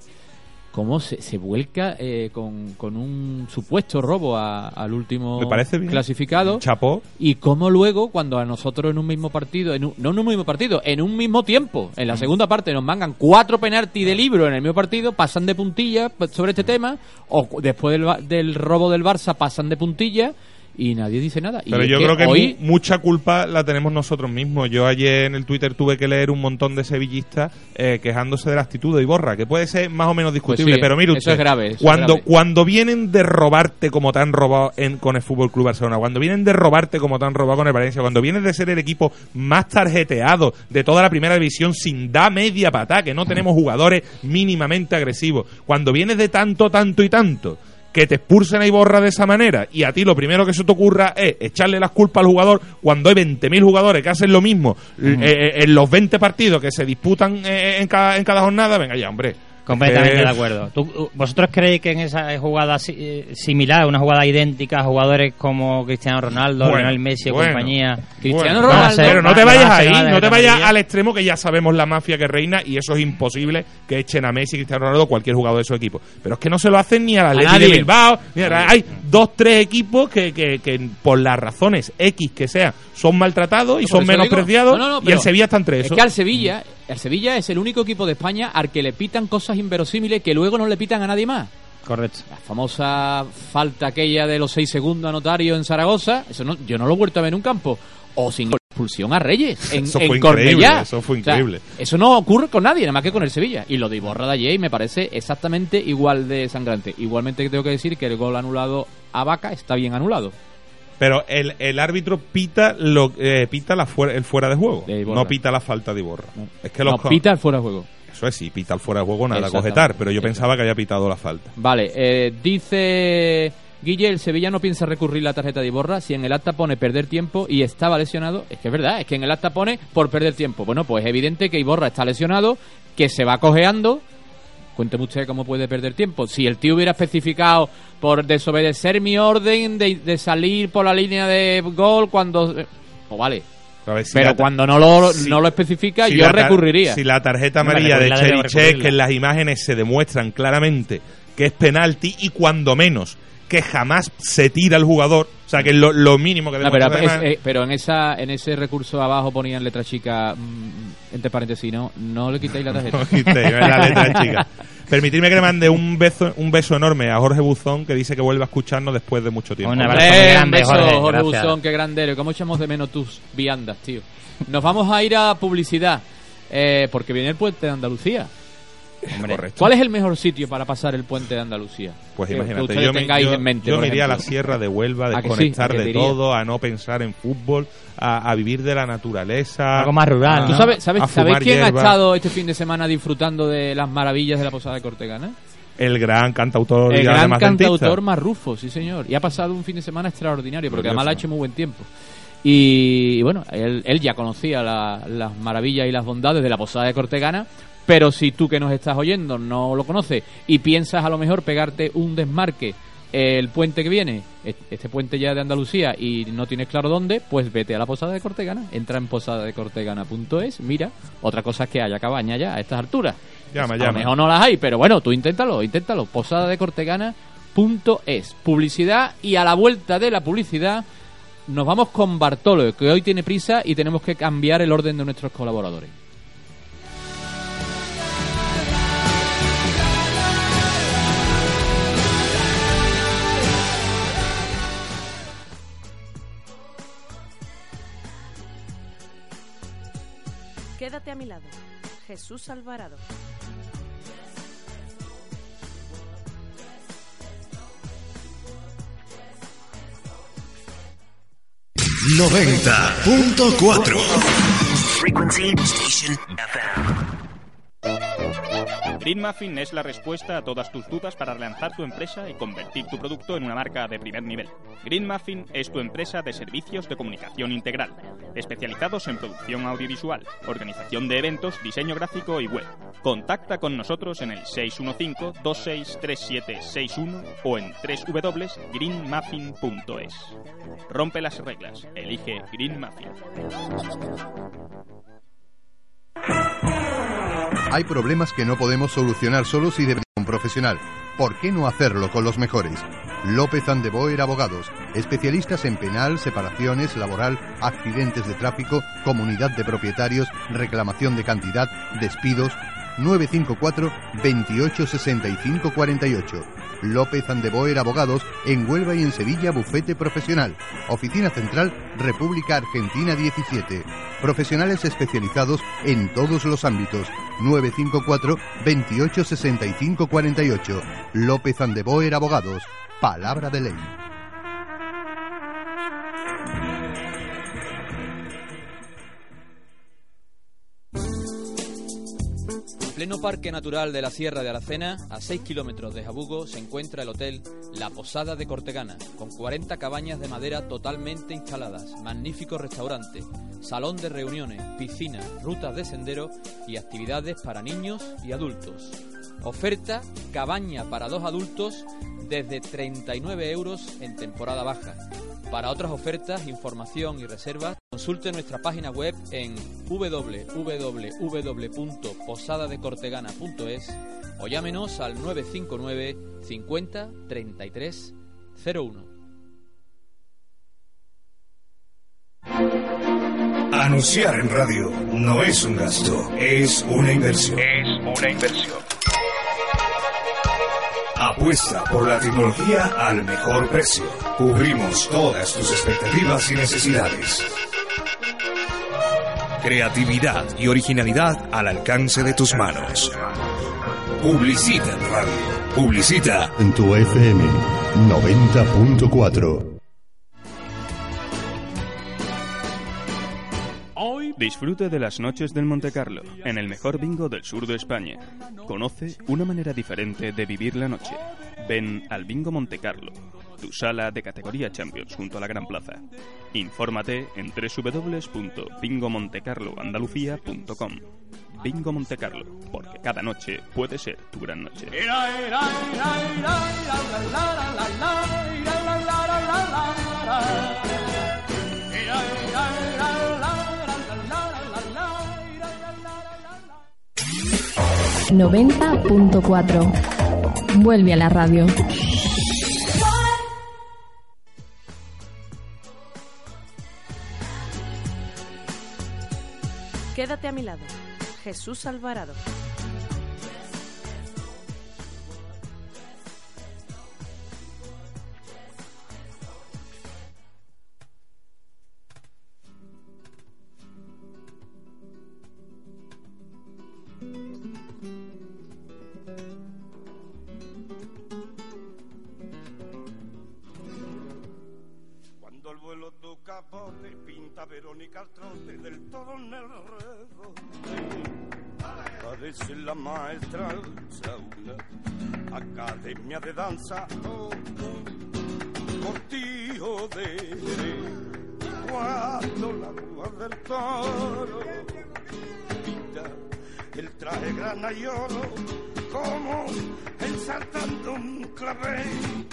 Cómo se, se vuelca eh, con, con un supuesto robo a- al último Me parece bien. clasificado. Chapó. Y cómo luego, cuando a nosotros en un mismo partido, en un- no en un mismo partido, en un mismo tiempo, en la segunda parte nos mangan cuatro penaltis de libro en el mismo partido, pasan de puntilla sobre este tema, o después del, del robo del Barça pasan de puntilla, y nadie dice nada. Pero yo creo que hoy mu- mucha culpa la tenemos nosotros mismos. Yo ayer en el Twitter tuve que leer un montón de sevillistas eh, quejándose de la actitud de Iborra, que puede ser más o menos discutible. Pues sí, pero mire eso usted, es grave, eso es cuando, grave. cuando vienen de robarte como te han robado en- con el Fútbol Club Barcelona, cuando vienen de robarte como te han robado con el Valencia, cuando vienen de ser el equipo más tarjeteado de toda la primera división sin da media patá, que no tenemos jugadores mínimamente agresivos, cuando vienes de tanto, tanto y tanto que te expulsen a Iborra de esa manera y a ti lo primero que se te ocurra es echarle las culpas al jugador cuando hay 20.000 jugadores que hacen lo mismo eh, eh, en los 20 partidos que se disputan eh, en, cada, en cada jornada, venga ya, hombre. Completamente Eh, de acuerdo. ¿Tú- ¿Vosotros creéis que en esa jugada si- eh, similar, una jugada idéntica a jugadores como Cristiano Ronaldo, Bueno, Lionel Messi bueno, o compañía? Cristiano Bueno, Ronaldo- Pero no te va- vayas va a ahí, no te de vayas al extremo que ya sabemos la mafia que reina y eso es imposible que echen a Messi, Cristiano Ronaldo cualquier jugador de su equipo. Pero es que no se lo hacen ni al Atleti de nadie. Bilbao. ni a- hay dos, tres equipos que, que, que por las razones X que sean son maltratados y son eso menospreciados No, no, no, y el Sevilla está entre Es esos. que al Sevilla, el Sevilla es el único equipo de España al que le pitan cosas inverosímiles que luego no le pitan a nadie más. Correcto. La famosa falta aquella de los seis segundos a Notario en Zaragoza, eso no, yo no lo he vuelto a ver en un campo. O sin expulsión a Reyes en, Eso en fue increíble, eso fue O sea, increíble. eso no ocurre con nadie, nada más que con el Sevilla. Y lo de Iborra de ayer me parece exactamente igual de sangrante. Igualmente tengo que decir que el gol anulado a Vaca está bien anulado. Pero el, el árbitro pita lo eh, pita la fuera, el fuera de juego, De no pita la falta de Iborra. No. Es que los No, pita el fuera de juego. Eso es, sí, pita el fuera de juego, nada cogetar, pero yo pensaba que había pitado la falta. Vale, eh, dice Guille, el Sevilla no piensa recurrir la tarjeta de Iborra si en el acta pone perder tiempo y estaba lesionado. Es que es verdad, es que en el acta pone por perder tiempo. Bueno, pues es evidente que Iborra está lesionado, que se va cojeando. Cuénteme usted cómo puede perder tiempo. Si el tío hubiera especificado por desobedecer mi orden de, de salir por la línea de gol cuando... Pues vale, A ver, si pero cuando no lo, si- no lo especifica, si yo recurriría. Si la tarjeta amarilla de recurrirla. que en las imágenes se demuestran claramente que es penalti y cuando menos que jamás se tira el jugador, o sea que es lo, lo mínimo que No, pero, demuestra es- eh, pero en esa en ese recurso abajo ponían letra chica mm, entre paréntesis no no le quitéis la <laughs> tarjeta No quitéis, no es la letra chica. Permitidme que le mande un beso, un beso enorme a Jorge Buzón, que dice que vuelve a escucharnos después de mucho tiempo. Un abrazo. Eh, grande, beso, Jorge. Buzón, qué grandero. ¿Cómo echamos de menos tus viandas, tío? Nos vamos a ir a publicidad, eh, porque viene el puente de Andalucía. Hombre, Correcto. ¿Cuál es el mejor sitio para pasar el puente de Andalucía? Pues Que- que imagínate, ustedes yo me, tengáis yo- en mente, yo por me iría a la sierra de Huelva, a ¿A que sí? desconectar ¿A que de todo, a no pensar en fútbol, a, a vivir de la naturaleza. Algo más rural, a- ¿Tú ¿no? sabes, sabes, a ¿sabéis fumar quién ha estado este fin de semana disfrutando de las maravillas de la Posada de Cortegana? El gran cantautor y El gran cantautor Marrufo, sí señor. Y ha pasado un fin de semana extraordinario, porque Glorioso. además le ha hecho muy buen tiempo. Y, y bueno, él, él ya conocía la- las maravillas y las bondades de la Posada de Cortegana, pero si tú que nos estás oyendo no lo conoces y piensas a lo mejor pegarte un desmarque el puente que viene, est- este puente ya de Andalucía, y no tienes claro dónde, pues vete a la Posada de Cortegana, entra en posadadecortegana.es, mira, otra cosa es que haya cabaña ya a estas alturas. Llama, A lo llama. mejor no las hay, pero bueno, tú inténtalo, inténtalo. Posada de Cortegana.es. Publicidad y a la vuelta de la publicidad nos vamos con Bartolo, que hoy tiene prisa y tenemos que cambiar el orden de nuestros colaboradores. Quédate a mi lado. Jesús Alvarado. Frequency Station FM. Green Muffin es la respuesta a todas tus dudas para relanzar tu empresa y convertir tu producto en una marca de primer nivel. Green Muffin es tu empresa de servicios de comunicación integral, especializados en producción audiovisual, organización de eventos, diseño gráfico y web. Contacta con nosotros en el 615-263761 o en www.greenmuffin.es. Rompe las reglas, elige Green Muffin. Hay problemas que no podemos solucionar solos y de un profesional. ¿Por qué no hacerlo con los mejores? López Andeboer Abogados, especialistas en penal, separaciones, laboral, accidentes de tráfico, comunidad de propietarios, reclamación de cantidad, despidos. 954 28 65 48. López Andeboer Abogados en Huelva y en Sevilla Bufete Profesional. Oficina Central República Argentina 17. Profesionales especializados en todos los ámbitos. 954 28 65 48. López Andeboer Abogados. Palabra de ley. Pleno Parque Natural de la Sierra de Aracena, a 6 kilómetros de Jabugo, se encuentra el hotel La Posada de Cortegana, con 40 cabañas de madera totalmente instaladas, magnífico restaurante, salón de reuniones, piscina, rutas de sendero y actividades para niños y adultos. Oferta cabaña para dos adultos desde 39 euros en temporada baja. Para otras ofertas, información y reservas, consulte nuestra página web en www.posadadecortegana.es o llámenos al 959 50 33 01. Anunciar en radio no es un gasto, es una inversión. Es una inversión. Apuesta por la tecnología al mejor precio. Cubrimos todas tus expectativas y necesidades. Creatividad y originalidad al alcance de tus manos. Publicita en radio. Publicita En tu FM 90.4. Disfrute de las noches del Monte Carlo, en el mejor bingo del sur de España. Conoce una manera diferente de vivir la noche. Ven al Bingo Monte Carlo, tu sala de categoría Champions junto a la Gran Plaza. Infórmate en www.bingomontecarloandalucía.com. Bingo Monte Carlo, porque cada noche puede ser tu gran noche. ...90.4... Vuelve a la radio. Quédate a mi lado. Jesús Alvarado. Pinta Verónica al trote del todo en el redo. Parece la maestra una academia de danza. Oh, cortijo de cuando la rúa del toro pinta el traje grana y oro como ensartando un clavel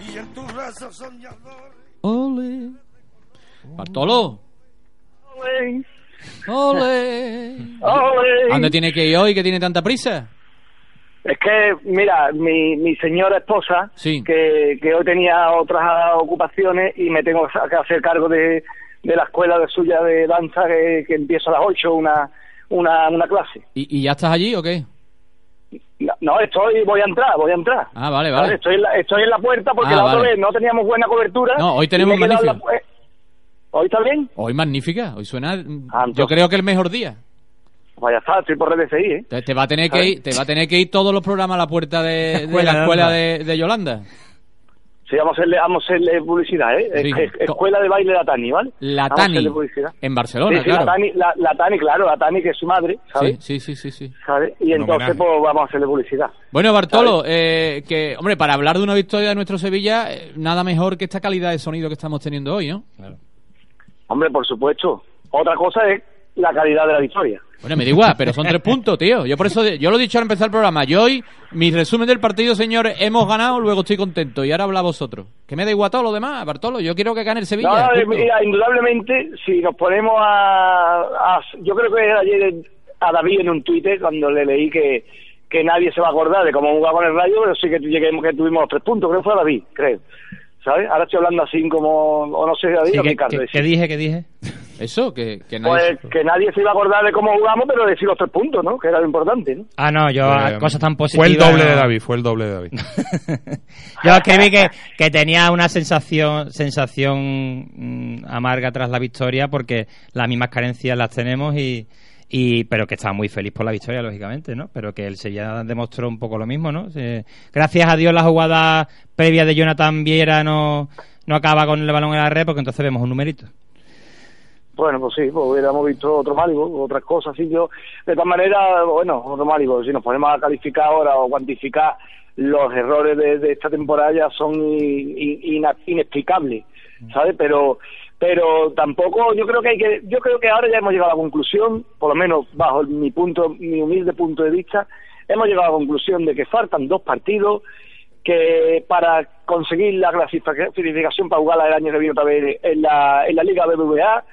y en tus brazos soñador ¡Ole! ¡Bartolo! ¡Ole! ¿A dónde tiene que ir hoy que tiene tanta prisa? Es que, mira, mi, mi señora esposa, que, que hoy tenía otras ocupaciones y me tengo que hacer cargo de, de la escuela de suya de danza que, que empiezo a las 8 una, una, una clase. ¿Y, ¿Y ya estás allí o qué? No, no, estoy, voy a entrar, voy a entrar. Ah, vale, vale. Estoy en la, estoy en la puerta porque Ah, la otra vez no teníamos buena cobertura. No, hoy tenemos la ¿Hoy está bien? Hoy magnífica, hoy suena... yo entonces- creo que el mejor día. Pues ya está, estoy por RDCI, ¿eh? Te, te va a tener que ir, te va a tener que ir todos los programas a la puerta de, la escuela de, de Yolanda. Sí, vamos a hacerle, vamos a hacerle publicidad, ¿eh? Sí. Es- es- escuela de baile la Tani, ¿vale? La Vamos a Tani, hacerle publicidad. en Barcelona, Sí, sí, claro. la, Tani, la, la Tani, claro, la Tani que es su madre, ¿sabes? Sí, sí, sí, sí, sí. ¿Sabes? Y entonces, homenaje. pues vamos a hacerle publicidad. Bueno, Bartolo, eh, que, hombre, para hablar de una victoria de nuestro Sevilla, eh, nada mejor que esta calidad de sonido que estamos teniendo hoy, ¿no? Hombre, por supuesto. Otra cosa es la calidad de la victoria. Bueno, me da igual, pero son tres <laughs> puntos, tío. Yo por eso, yo lo he dicho al empezar el programa. Yo hoy, mi resumen del partido, señores, hemos ganado, luego estoy contento. Y ahora habla vosotros. Que me da igual todo lo demás, Bartolo. Yo quiero que gane el Sevilla. No, eh, mira, indudablemente, si nos ponemos a, a- Yo creo que ayer a David en un Twitter, cuando le leí que, que nadie se va a acordar de cómo jugaba con el Rayo, pero sí que, lleguemos, que tuvimos los tres puntos. Creo que fue a David, creo. ¿Sabes? Ahora estoy hablando así como... O no sé, David Sí, ¿qué, Ricardo. qué- dije? ¿Qué dije? Eso, que, que nadie... Pues se- que nadie se iba a acordar de cómo jugamos, pero decir los tres puntos, ¿no? Que era lo importante, ¿no? Ah, no, yo Eh, cosas tan Fue positivas. el doble de David, fue el doble de David. <laughs> Yo escribí que, que tenía una sensación sensación mm, amarga tras la victoria porque las mismas carencias las tenemos y, y pero que estaba muy feliz por la victoria lógicamente no pero que el Sevilla demostró un poco lo mismo no Eh, gracias a Dios la jugada previa de Jonathan Viera no no acaba con el balón en la red porque entonces vemos un numerito. Bueno, pues sí, pues hubiéramos visto otro Máligo, otras cosas, así yo, de todas maneras, bueno, otro Máligo, si nos ponemos a calificar ahora o cuantificar los errores de, esta temporada ya son i- i- ina- inexplicables, ¿sabes? Pero pero tampoco yo creo que hay que yo creo que ahora ya hemos llegado a la conclusión, por lo menos bajo mi punto mi humilde punto de vista, hemos llegado a la conclusión de que faltan dos partidos que para conseguir la clasificación para jugar el año que viene otra vez en la, en la Liga BBVA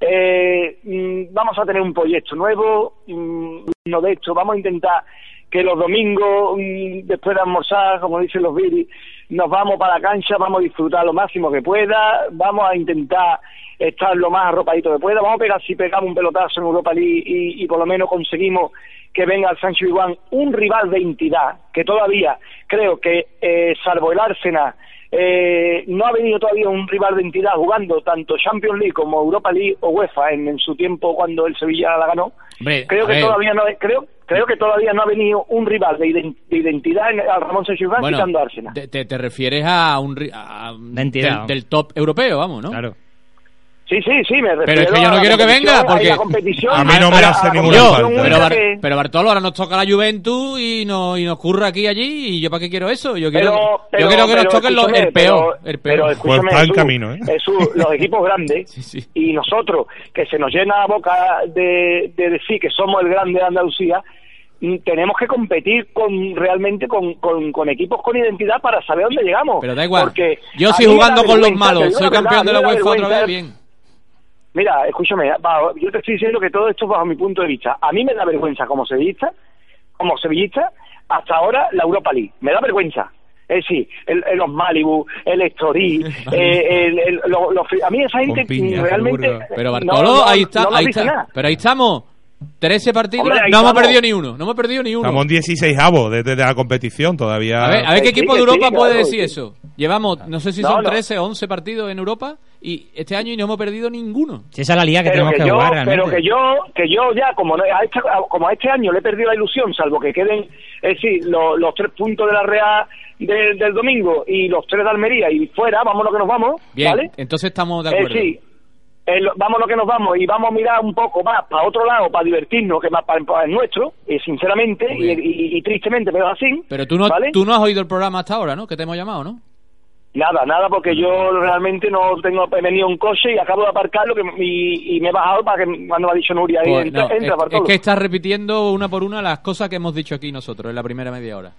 eh, mm, vamos a tener un proyecto nuevo, mm, uno de estos, vamos a intentar que los domingos, mm, después de almorzar, como dicen los viris, nos vamos para la cancha, vamos a disfrutar lo máximo que pueda, vamos a intentar estar lo más arropadito que pueda, vamos a pegar, si pegamos un pelotazo en Europa League y, y por lo menos conseguimos que venga al Sancho Iguán un rival de entidad, que todavía creo que, eh, salvo el Arsenal, eh, no ha venido todavía un rival de entidad jugando tanto Champions League como Europa League o UEFA en, en su tiempo cuando el Sevilla la ganó. Hombre, creo que ver. todavía no creo creo que todavía no ha venido un rival de, iden- de identidad en, al Ramón Sánchez Bueno, quitando a Arsenal. te, te- te refieres a un... ri- a- entidad. Del, del top europeo, vamos, ¿no? Claro. Sí, sí, sí, me refiero Pero es que yo a no quiero que venga, a porque... competición, A mí no me a la- hace a ninguna falta. Pero, única Bar- que- pero Bartolo, ahora nos toca la Juventus y nos, y nos curra aquí y allí. ¿Y yo para qué quiero eso? Yo quiero, Pero, pero, yo quiero que nos toquen los- el peor. pero- el Pero peor. escúchame, Pues está en camino, ¿eh? Jesús, los equipos grandes <laughs> y nosotros, que se nos llena la boca de, de decir que somos el grande de Andalucía, tenemos que competir con realmente con, con, con equipos con identidad para saber dónde llegamos. Pero da igual. Porque Yo estoy jugando con los malos. Soy campeón de la UEFA otra vez. Bien. Mira, escúchame, yo te estoy diciendo que todo esto es bajo mi punto de vista. A mí me da vergüenza como sevillista, como sevillista, hasta ahora la Europa League. Me da vergüenza. Es decir, el, el- los Malibu, el Estoril, <laughs> eh, el, el- lo- los- a mí esa gente realmente... Pero Bartolo, no- ahí está, no ahí está. nada. Pero ahí estamos. 13 partidos, Hombre, no hemos perdido ni uno. No hemos perdido ni uno. Estamos en 16 avos desde la competición todavía. A ver, a ver qué Sí, equipo de Europa sí, puede claro, decir sí. eso. Llevamos, no sé si No, son no. 13 o 11 partidos en Europa y este año y no hemos perdido ninguno. si esa es la liga que pero tenemos que, que, yo, jugar pero que yo, que yo ya, como, no- a este, como a este año le he perdido la ilusión, salvo que queden, es decir, lo- los tres puntos de la Real del, del domingo y los tres de Almería y fuera, vámonos que nos vamos, Bien, ¿vale? entonces estamos de Eh, acuerdo. sí, eh, lo- vámonos que nos vamos y vamos a mirar un poco más para otro lado, para divertirnos, que más para, para el nuestro, eh, sinceramente y, y- y tristemente, pero así. Pero tú no, ¿vale? tú no has oído el programa hasta ahora, ¿no? Que te hemos llamado, ¿no? Nada, nada, porque yo realmente no tengo he venido en coche y acabo de aparcarlo que, y, y me he bajado para que cuando me ha dicho Nuria Pues entra, no, entra, es, es que estás repitiendo una por una las cosas que hemos dicho aquí nosotros en la primera media hora.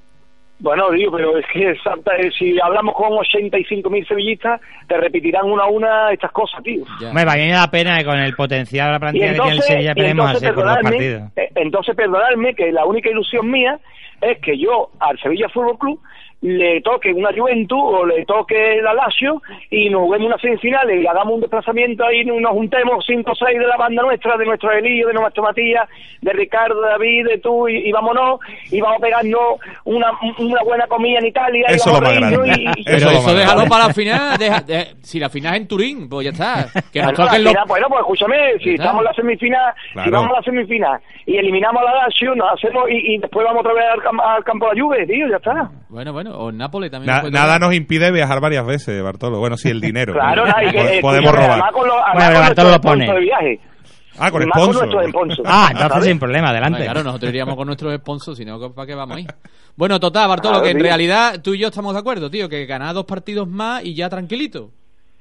Bueno, digo, pero es que exacta- eh, si hablamos con 85.000 sevillistas, te repetirán una a una estas cosas, tío. Me va a la pena que con el potencial de la plantilla que tiene el entonces, Sevilla entonces así por los perdonadme, partidos eh, entonces perdonadme que la única ilusión mía es que yo al Sevilla Fútbol Club le toque una Juventus o le toque el Lazio y nos juguemos unas semifinales y hagamos un desplazamiento ahí y nos juntemos cinco o seis de la banda nuestra, de nuestro Elío, de nuestro Matías, de Ricardo, de David, de tú y, y vámonos y vamos a pegarnos una, una buena comida en Italia y Eso vamos es lo a más grande. y- y- Eso Pero eso más déjalo para la final. deja- de- si la final es en Turín, pues ya está. Que nos Bueno, toquen los... bueno, pues escúchame, si está. estamos en la semifinal, si Claro. vamos a la semifinal y eliminamos a la Lazio, nos hacemos y, y después vamos otra vez al, al campo de la Juve, tío, ya está. Bueno, bueno, o en Nápoles también. Na- nada nos impide viajar varias veces, Bartolo. Bueno, sí, el <laughs> dinero. Claro, que, Po- eh, Podemos robar. Además con, los, además Bueno, con Bartolo lo pone. sponsors de viaje. Ah, con sponsor. ah entonces sin problema adelante claro, nosotros iríamos con nuestros sponsors, si no, ¿para qué vamos ahí? <laughs> Bueno, total, Bartolo, que en tío. realidad tú y yo estamos de acuerdo, tío, que ganar dos partidos más y ya tranquilito.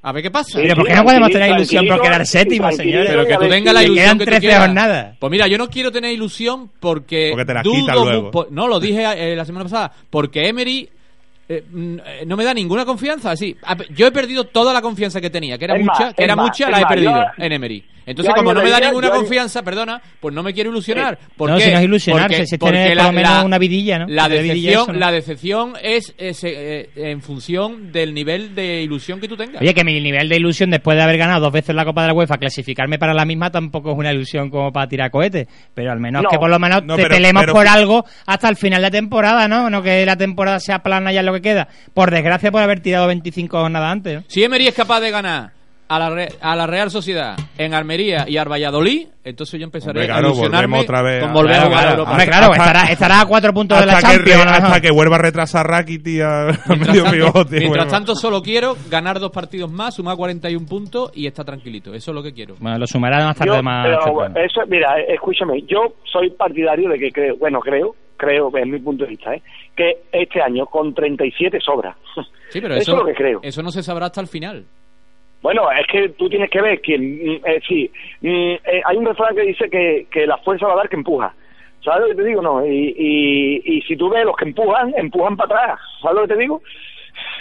A ver qué pasa. Sí, Pero ¿por qué sí, no podemos tener ilusión por quedar séptimo, señores? Pero que tú tengas la ilusión quedan que tú 13 quieras. jornadas. Pues mira, yo no quiero tener ilusión porque, Porque te la luego. po- no, lo dije eh, la semana pasada. Porque Emery eh, mm, eh, no me da ninguna confianza. Así, A- yo he perdido toda la confianza que tenía, que era Es más, mucha, que era más, mucha, la he perdido yo- en Emery. Entonces, como no me da ninguna confianza, perdona, pues no me quiero ilusionar. ¿Por No, qué? si no es ilusionarse, Porque- si es tener por lo menos una vidilla, ¿no? La decepción, eso, ¿no? la decepción es, es, eh, en función del nivel de ilusión que tú tengas. Oye, que mi nivel de ilusión después de haber ganado dos veces la Copa de la UEFA, clasificarme para la misma tampoco es una ilusión como para tirar cohetes. Pero al menos No. que por lo menos No, te pero- por algo hasta el final de la temporada, ¿no? No que la temporada sea plana ya es lo que queda. Por desgracia por haber tirado 25 jornadas antes, ¿no? Si Emery es capaz de ganar a la, Re- a la Real Sociedad en Almería y al Valladolid, entonces yo empezaré Hombre, a claro, ilusionarme volvemos otra vez con a- volver a claro, jugar a claro. Europa. Hombre, claro, estará, estará a cuatro puntos de la que, Champions. ¿no? hasta que vuelva a retrasar Rakiti a, a <laughs> Mientras, medio tanto, pivote. mientras bueno. tanto, solo quiero ganar dos partidos más, sumar 41 puntos y estar tranquilito. Eso es lo que quiero. Bueno, lo sumará más tarde Yo, más. pero eso, mira, eh, escúchame, yo soy partidario de que creo, bueno, creo, creo, es mi punto de vista, ¿eh? que este año con 37 sobra. Sí, pero eso, eso, es lo que creo. eso no se sabrá hasta el final. Bueno, es que tú tienes que ver que, mm, eh, sí, mm, eh, hay un refrán que dice que, que la fuerza va a dar que empuja. ¿Sabes lo que te digo? No, y, y, y si tú ves los que empujan, empujan para atrás. ¿Sabes lo que te digo?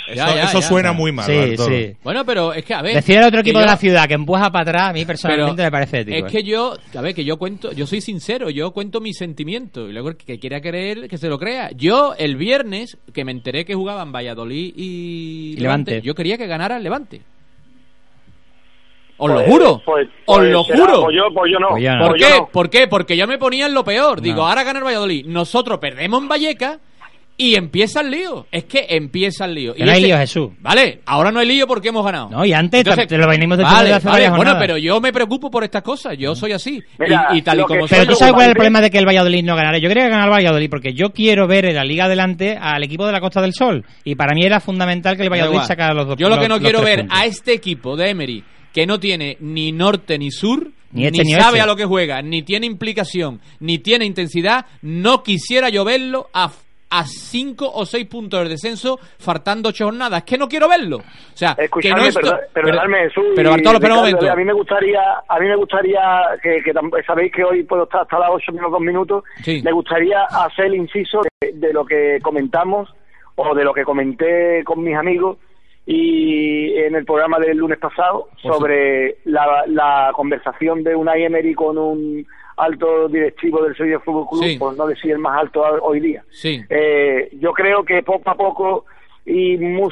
Eso, Ya, ya, eso ya. suena muy mal. Sí, sí. Bueno, pero es que, a ver... Decir al otro equipo de yo- la ciudad que empuja para atrás, a mí personalmente Pero me parece ético. Es ¿eh? que yo, a ver, que yo cuento, yo soy sincero, yo cuento mis sentimientos y luego el que quiera creer, que se lo crea. Yo, el viernes, que me enteré que jugaban Valladolid y, Y Levante. yo quería que ganara el Levante. Os lo Pues- juro, pues- os pues lo será, juro. Pues yo, pues yo no. Pues ya no. ¿Por Pues yo qué? no. ¿Por qué? Porque yo me ponía en lo peor. Digo, No. ahora gana el Valladolid. Nosotros perdemos en Valleca y empieza el lío. Es que empieza el lío. Que no hay ese- lío, Jesús. Vale, ahora no hay lío porque hemos ganado. No, y antes te lo venimos diciendo vale, hace vale, Bueno, pero yo me preocupo por estas cosas. Yo soy así. Mira, y, y tal y como soy. Pero tú sabes cuál es el problema de que el Valladolid no ganara. Yo quería que ganara el Valladolid porque yo quiero ver en la Liga adelante al equipo de la Costa del Sol. Y para mí era fundamental que el Valladolid sacara los dos Yo lo que no quiero ver puntos. a este equipo de Emery, que no tiene ni norte ni sur, Ni este ni sabe a lo que juega, ni tiene implicación, ni tiene intensidad, no quisiera yo verlo a, a cinco o seis puntos del descenso, faltando ocho jornadas. Es que no quiero verlo. O sea, que Escuchadme, no esto- perdón- perdonadme, Jesús pero Bartolo, espera un Ricardo, momento. A mí me gustaría, a mí me gustaría que, sabéis que hoy puedo estar hasta las 8 menos 2 minutos. Sí. Me gustaría hacer el inciso de, de lo que comentamos o de lo que comenté con mis amigos y en el programa del lunes pasado sobre la, la conversación de Unai Emery con un alto directivo del Sevilla Fútbol Club, Sí. por no decir el más alto hoy día. Sí. Eh, yo creo que poco a poco y muy,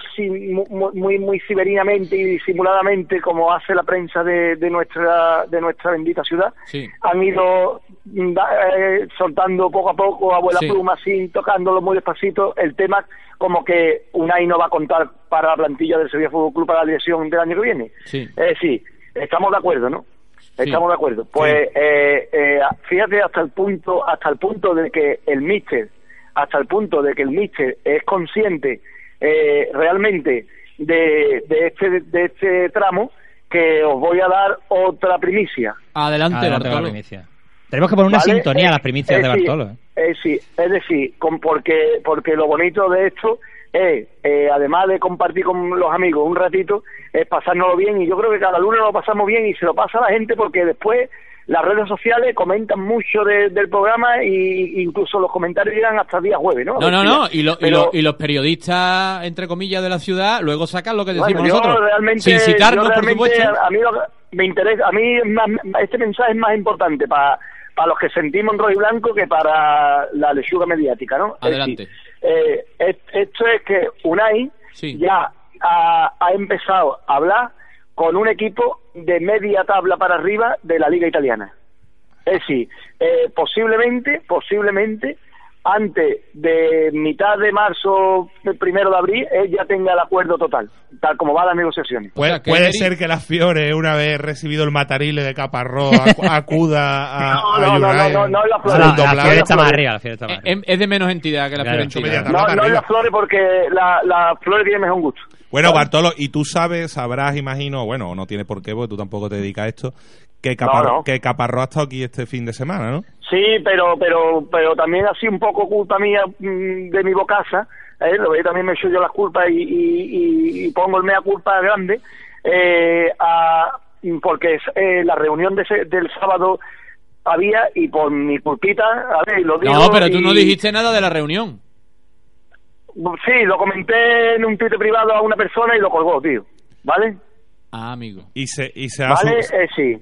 muy, muy siberinamente y disimuladamente, como hace la prensa de, de nuestra de nuestra bendita ciudad, Sí. han ido mm, eh, soltando poco a poco, abuela Sí. pluma, así, tocándolo muy despacito, el tema como que Unai no va a contar para la plantilla del Sevilla Fútbol Club para la dirección del año que viene. Sí. Decir, estamos de acuerdo, ¿no? Estamos de acuerdo. Pues eh, eh, fíjate hasta el punto, hasta el punto de que el míster, hasta el punto de que el míster es consciente eh, realmente de, de este de este tramo que os voy a dar otra primicia. Adelante, Adelante la Bartolo. primicia. Tenemos que poner una ¿vale? sintonía a las Eh, primicias es de decir, Bartolo. ¿eh? eh, sí, es decir, con, porque, porque lo bonito de esto es, eh, además de compartir con los amigos un ratito, es pasárnoslo bien y yo creo que cada lunes lo pasamos bien y se lo pasa a la gente porque después las redes sociales comentan mucho de- del programa y incluso los comentarios llegan hasta el día jueves, ¿no? No, no, no. Y, lo- y, lo- y los periodistas, entre comillas, de la ciudad, luego sacan lo que decimos Bueno, yo nosotros. realmente, sin citarnos, yo por supuesto. A mí lo me interesa, a mí más- este mensaje es más importante para para los que sentimos en rojo y blanco que para la lechuga mediática, ¿no? Es Adelante. decir, eh, es- esto es que Unai Sí. ya ha, ha empezado a hablar con un equipo de media tabla para arriba de la liga italiana. Es decir, eh, posiblemente, posiblemente, antes de mitad de marzo, primero de abril, él ya tenga el acuerdo total, tal como van las negociaciones. Puede, sea, ser que la Fiore, una vez recibido el matarile de Caparrós, <laughs> acu- acuda a, No, a no, no, no, no, la No, Flores. la, Segundo la está más Flores. arriba, la está más arriba. Es, es de menos entidad que la Claro. No, no es las flores porque la, la flores tiene mejor gusto. Bueno, Bartolo, y tú sabes, sabrás, imagino, bueno, no tiene por qué, porque tú tampoco te dedicas a esto, que, Capar No, no. que Caparrós ha estado aquí este fin de semana, ¿no? Sí, pero pero pero también ha sido un poco culpa mía mm, de mi bocaza, ¿eh? lo que también me echo yo las culpas y, y, y- y pongo el mea culpa grande, eh, a- porque es, eh, la reunión de ese- del sábado había y por mi culpita, a ver, lo digo No, pero tú no dijiste nada de la reunión. Sí, lo comenté en un Twitter privado a una persona y lo colgó, tío. ¿Vale? Ah, amigo. Y se, y se ha ¿Vale? Eh, sí.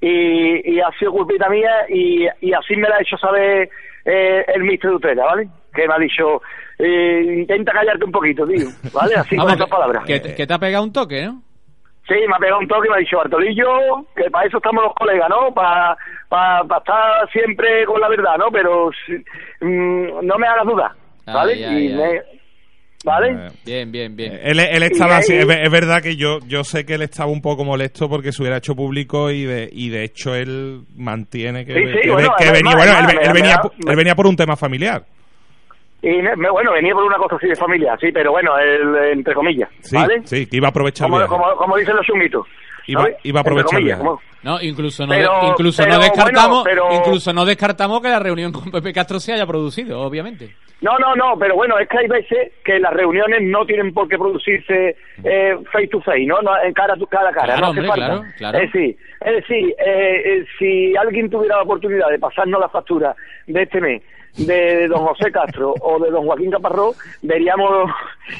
Y, y ha sido culpita mía y, y así me la ha hecho saber eh, el mister de Utrera, ¿vale? Que me ha dicho, eh, intenta callarte un poquito, tío, ¿vale? Así <laughs> con Vamos, otras palabras. Que, te- que te ha pegado un toque, ¿no? Sí, me ha pegado un toque y me ha dicho, Bartolillo, que para eso estamos los colegas, ¿no? Para estar siempre con la verdad, ¿no? Pero si- mm, no me hagas dudas, ¿vale? Ay, y me- ¿Vale? Bien, bien, bien. Él, él estaba así, es, ve- es verdad que yo, yo sé que él estaba un poco molesto porque se hubiera hecho público y de, y de hecho él mantiene que, Sí, sí, que- bueno, que además- venía, bueno, él, venía, por- él venía por un tema familiar. Y me- bueno, venía por una cosa así de familia, sí, pero bueno, el, entre comillas, Sí, ¿vale? sí, que iba a aprovechar Como, bien. como, como dicen los chunguitos. Iba- iba a aprovechar comillas, No, incluso no, Pero- de- incluso pero, no descartamos, bueno, pero- incluso no descartamos que la reunión con Pepe Castro se haya producido, obviamente. No, no, no, pero bueno, es que hay veces que las reuniones no tienen por qué producirse eh, face to face, ¿no? No, en cara, a cara a cara, Claro, no hace hombre, falta. claro, claro. Es decir, es decir eh, eh, si alguien tuviera la oportunidad de pasarnos la factura de este mes de don José Castro o de don Joaquín Caparró, veríamos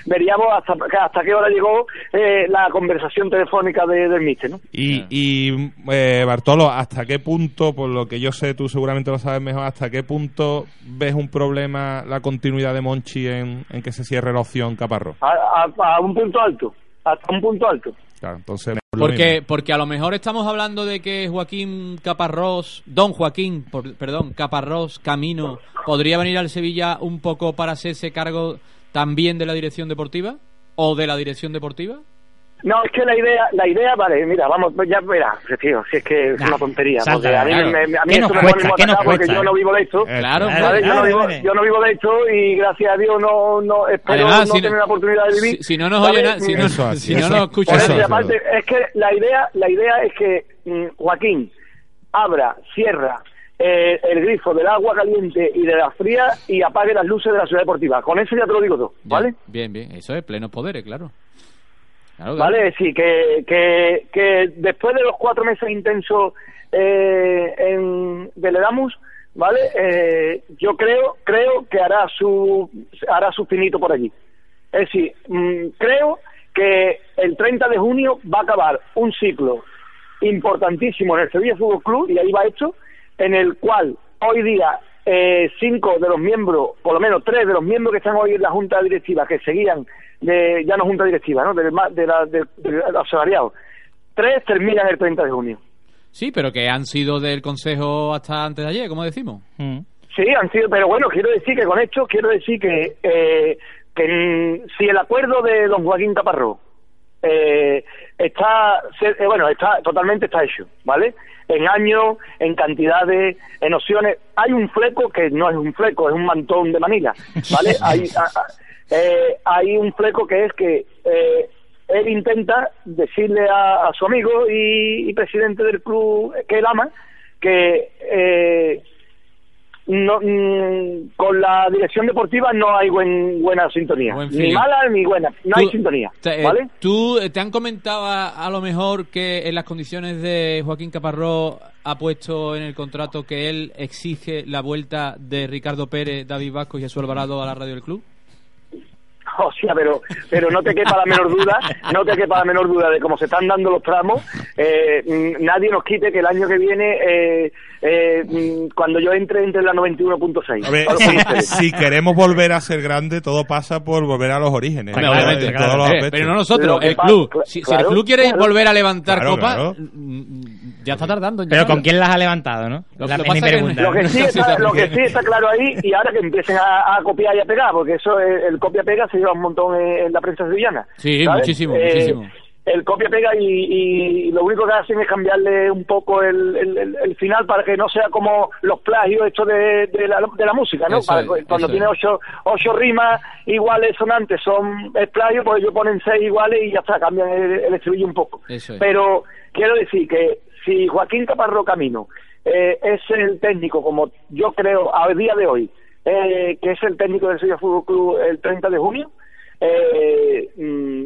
veríamos hasta, hasta qué hora llegó eh, la conversación telefónica de, del mister, ¿no? Y, y eh, Bartolo, ¿hasta qué punto, por lo que yo sé, tú seguramente lo sabes mejor, ¿hasta qué punto ves un problema la continuidad de Monchi en, en que se cierre la opción Caparrós? A, a- a un punto alto, hasta un punto alto. Claro, entonces... lo Porque, porque a lo mejor estamos hablando de que Joaquín Caparrós, don Joaquín, por- perdón, Caparrós Camino, podría venir al Sevilla un poco para hacerse cargo también de la dirección deportiva o de la dirección deportiva. No, es que la idea, la idea, vale, mira, vamos, ya verás, tío, si es que es una tontería, salta, porque a mí, claro. me, me- a mí ¿Qué esto me cuesta? pone muy ¿Qué nos atacado porque yo eh? no vivo de esto, Claro, Claro, ¿vale? Yo, no claro, vivo, yo no vivo de esto y gracias a Dios no, no espero Además, no si no- tener la oportunidad de vivir. Si, si no nos oye na- si no, Eso nos escucha eso, aparte, es que la idea, la idea es que mm, Joaquín abra, cierra eh, el grifo del agua caliente y de la fría y apague las luces de la ciudad deportiva. Con eso ya te lo digo todo, Ya, ¿vale? Bien, bien, eso es plenos poderes, claro. Claro, claro. ¿Vale? Sí, que, que, que después de los cuatro meses intensos eh, en, de Ledamus, ¿vale? Eh, yo creo creo que hará su hará su finito por allí. Es decir, mm, creo que el 30 de junio va a acabar un ciclo importantísimo en el Sevilla Fútbol Club, y ahí va hecho, en el cual hoy día eh, cinco de los miembros, por lo menos tres de los miembros que están hoy en la Junta Directiva, que seguían, de, ya no Junta Directiva, ¿no? Del, ma- de la, de, del asociado, tres terminan el 30 de junio. Sí, pero que han sido del Consejo hasta antes de ayer, como decimos. Mm. Sí, han sido, pero bueno, quiero decir que con esto, quiero decir que, eh, que si el acuerdo de don Joaquín Caparrós eh, está, eh, bueno, está totalmente está hecho, ¿vale? En años, en cantidades, en opciones. Hay un fleco que no es un fleco, es un mantón de Manila, ¿vale? <laughs> hay, a- a- eh, hay un fleco que es que eh, él intenta decirle a, a su amigo y, y presidente del club que él ama que eh, no, mm, con la dirección deportiva no hay buen, buena sintonía. Buen ni mala ni buena. No Tú- hay sintonía. te- eh, ¿Vale? ¿Tú eh, te han comentado a, a lo mejor que en las condiciones de Joaquín Caparrós ha puesto en el contrato que él exige la vuelta de Ricardo Pérez, David Vasco y Jesús Alvarado a la radio del club? <laughs> O sea, pero, pero no te quepa la menor duda, no te quepa la menor duda de cómo se están dando los tramos. eh, mm, nadie nos quite que el año que viene, eh, eh, mm, cuando yo entre, entre en la 91.6. A ver, Solo si, si queremos volver a ser grande, todo pasa por volver a los orígenes. Claro. los Eh, pero no nosotros, el club. cl- Si, si el club quiere claro. volver a levantar Claro, copas, claro. mm, ya está tardando. Pero. ¿con quién las ha levantado, no? Lo- La- lo es pasa mi que- pregunta. Lo que, sí <laughs> está, lo que también. sí está claro ahí, y ahora que empiecen a, a copiar y a pegar, porque eso, eh, el copia-pega se lleva un montón en, en la prensa sevillana. Sí, ¿sabes? muchísimo, Eh, muchísimo. El copia-pega y, y lo único que hacen es cambiarle un poco el, el, el- el final para que no sea como los plagios hechos de, de, la, de la música, ¿no? Eso Para es, que cuando tiene ocho, ocho rimas iguales sonantes son es plagio, pues ellos ponen seis iguales y ya está, cambian el, el estribillo un poco. Eso es. Pero quiero decir que si Joaquín Caparro Camino eh, es el técnico, como yo creo a día de hoy, eh, que es el técnico del Sevilla Fútbol Club el 30 de junio, eh, mm,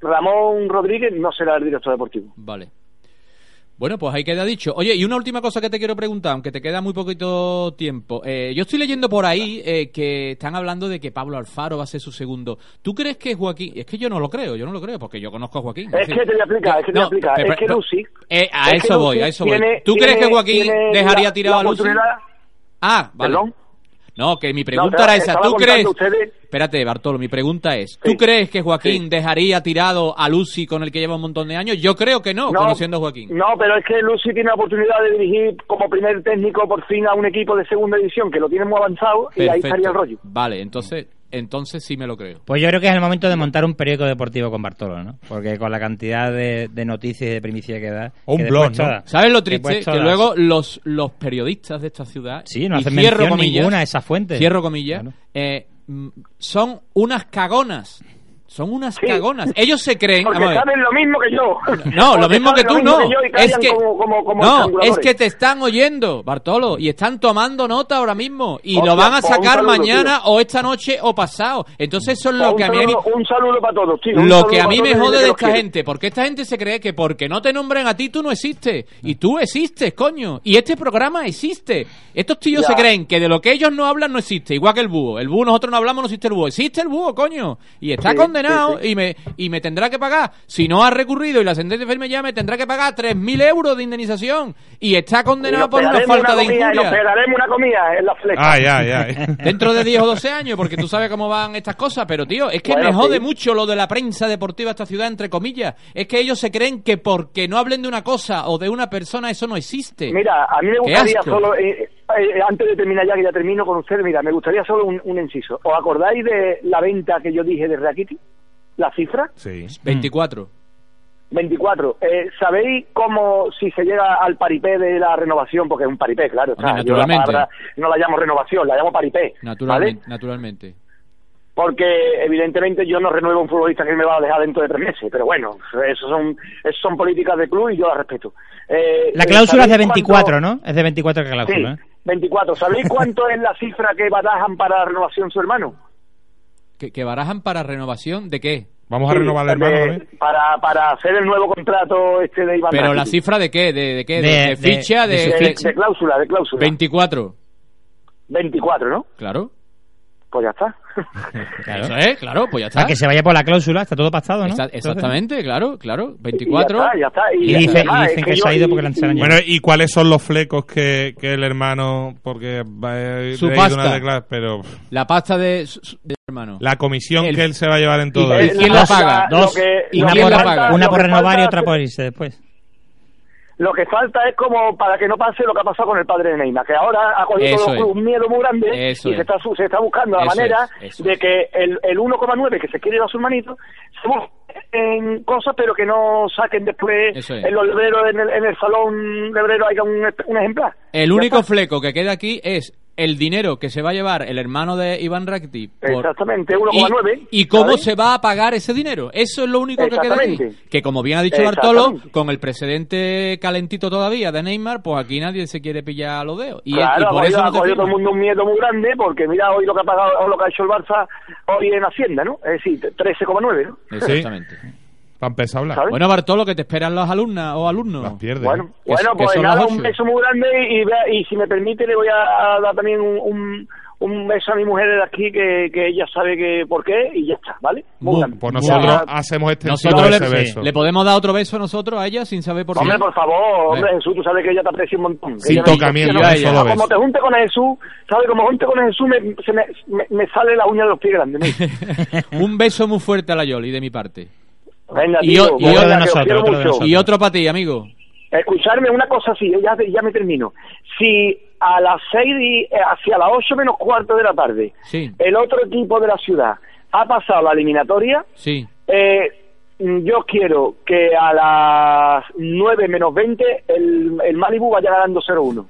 Ramón Rodríguez no será el director deportivo. Vale. Bueno, pues ahí queda dicho. Oye, y una última cosa que te quiero preguntar, aunque te queda muy poquito tiempo. Eh, yo estoy leyendo por ahí eh, que están hablando de que Pablo Alfaro va a ser su segundo. ¿Tú crees que Joaquín.? Es que yo no lo creo, yo no lo creo, porque yo conozco a Joaquín. Es que te voy a explicar, es que te voy a explicar. pero- Es que Lucy. Eh, a es eso voy, a eso voy. tiene- ¿Tú crees que Joaquín dejaría tirado la a Lucy? Ah, vale. ¿Perdón? No, que mi pregunta No, era esa. ¿Tú crees? ustedes- Espérate, Bartolo, mi pregunta es: ¿tú crees que Joaquín dejaría tirado a Lucy con el que lleva un montón de años? Yo creo que no, No, conociendo a Joaquín. No, pero es que Lucy tiene la oportunidad de dirigir como primer técnico por fin a un equipo de segunda división que lo tiene muy avanzado y ahí estaría el rollo. Vale, entonces, entonces sí me lo creo. Pues yo creo que es el momento de montar un periódico deportivo con Bartolo, ¿no? Porque con la cantidad de, de noticias y de primicia que da... O un blog, ¿Sabes lo triste? Que luego los, los periodistas de esta ciudad. Sí, no y hacen mención comillas, ninguna a esa fuente. Cierro comillas. eh, mm, son unas cagonas. Son unas cagonas. Ellos se creen. Porque saben lo mismo que yo. No, lo mismo que tú no. y Es que como- como- como no, es que te están oyendo, Bartolo, y están tomando nota ahora mismo y lo van a pues sacar saludo, mañana o esta noche o pasado. Entonces eso es lo un, que a mí un saludo para todos, tío. lo que a mí me jode que de esta gente, porque esta gente se cree que porque no te nombren a ti tú no existes. Y tú existes, coño. Y este programa existe. Estos tíos Ya. se creen que de lo que ellos no hablan no existe. Igual que el búho. El búho nosotros no hablamos, no existe el búho. Existe el búho, coño. Y está Sí, condenado sí, Y, me, y me tendrá que pagar. Si no ha recurrido y la sentencia firme ya me tendrá que pagar 3.000 euros de indemnización. Y está condenado por una falta de comida, y Nos injuria. pegaremos una comida en la flecha. Ay, ay, ay. <laughs> Dentro de 10 o 12 años, porque tú sabes cómo van estas cosas, pero tío, es que Bueno, me jode sí. mucho lo de la prensa deportiva de esta ciudad, entre comillas. Es que ellos se creen que porque no hablen de una cosa o de una persona, eso no existe. Mira, a mí me gustaría solo, eh, eh, antes de terminar ya, que ya termino con ustedes, mira, me gustaría solo un, un inciso. ¿Os acordáis de la venta que yo dije de Rakiti? ¿La cifra? Sí. 24. 24. Eh, ¿Sabéis cómo si se llega al paripé de la renovación? Porque es un paripé, claro. Hombre, o sea, yo la naturalmente. palabra no la llamo renovación, la llamo paripé. Naturalmente. ¿vale? naturalmente. Porque evidentemente yo no renuevo a un futbolista que me va a dejar dentro de tres meses. Pero bueno, eso son, eso son políticas de club y yo las respeto. Eh, La eh, cláusula es de ¿sabéis 24, cuánto- ¿no? Es de 24 la cláusula, Sí, ¿eh? 24. ¿Sabéis <laughs> cuánto es la cifra que barajan para la renovación su hermano? ¿Que, que barajan para renovación de qué? Vamos a renovar el hermano. Para, para hacer el nuevo contrato este de Iván Pero la cifra de qué? ¿De, de qué? ¿De, De- ficha? de de cláusula, de cláusula. 24. 24, ¿no? Claro. Pues ya está. <laughs> Claro. Eso es, claro, pues ya está. Para que se vaya por la cláusula, está todo pactado, ¿no? Entonces- exactamente, claro, claro. Y 24. Ya está, ya está. Y, ya dice- está. y dicen es que, se yo- ha ido porque y- le han enseñado. Bueno, ¿y cuáles son los flecos que, que el hermano, porque va he Su pasta. una declara- pero La pasta de, de hermano. la comisión El- que él se va a llevar en todo ¿Y quién la paga? lo Dos. que- y lo una que por, falta- una lo por que renovar y otra por irse después. Lo que falta es como para que no pase lo que ha pasado con el padre de Neymar, que ahora ha cogido todo un miedo muy grande Eso y es. se está, se está buscando la Eso manera es, de es. que el, el 1,9 que se quiere llevar a su hermanito se en cosas pero que no saquen después es. lebreros, en el, en el salón lebrero haya un, un ejemplar. El único fleco que queda aquí es el dinero que se va a llevar el hermano de Iván Rakitic. por- Exactamente, 1,9. Y, y cómo ¿sabes? se va a pagar ese dinero. Eso es lo único que queda. Exactamente. Que como bien ha dicho Bartolo, con el precedente calentito todavía de Neymar, pues aquí nadie se quiere pillar los dedos. Y, claro, y ha por cogido, eso ha no todo el mundo un miedo muy grande porque mira hoy lo que ha pagado o lo que ha hecho el Barça hoy en Hacienda, ¿no? Es decir, 13,9, ¿no? Exactamente. Empezar a hablar. ¿Sabes? Bueno, Bartolo, que te esperan las alumnas o alumnos. Las pierde. Bueno, ¿eh? Bueno pues nada, un beso muy grande y, si me permite le voy a, a dar también un, un, un beso a mi mujer de aquí que, que ella sabe que por qué y ya está, ¿vale? Muy Muy- grande. Pues nosotros Ya- hacemos extensivo Nosotros ese le, beso. le podemos dar otro beso nosotros a ella sin saber por qué. Hombre, por favor, hombre, Eh. Jesús, tú sabes que ella te aprecia un montón. Sin tocamiento, "Tío, no, solo como beso". te junte con Jesús, ¿sabes? Como junte con Jesús me, se me, me, me sale la uña de los pies grandes. <laughs> Un beso muy fuerte a la Yoli de mi parte. Venga, Y tío, y otro nosotros, otro de mucho. nosotros. Y otro para ti, amigo. Escucharme una cosa así, ya, ya me termino. Si a las seis y, eh, hacia las ocho menos cuarto de la tarde, Sí, el otro equipo de la ciudad ha pasado la eliminatoria, sí. eh, yo quiero que a las nueve menos veinte el, el Malibu vaya ganando 0-1.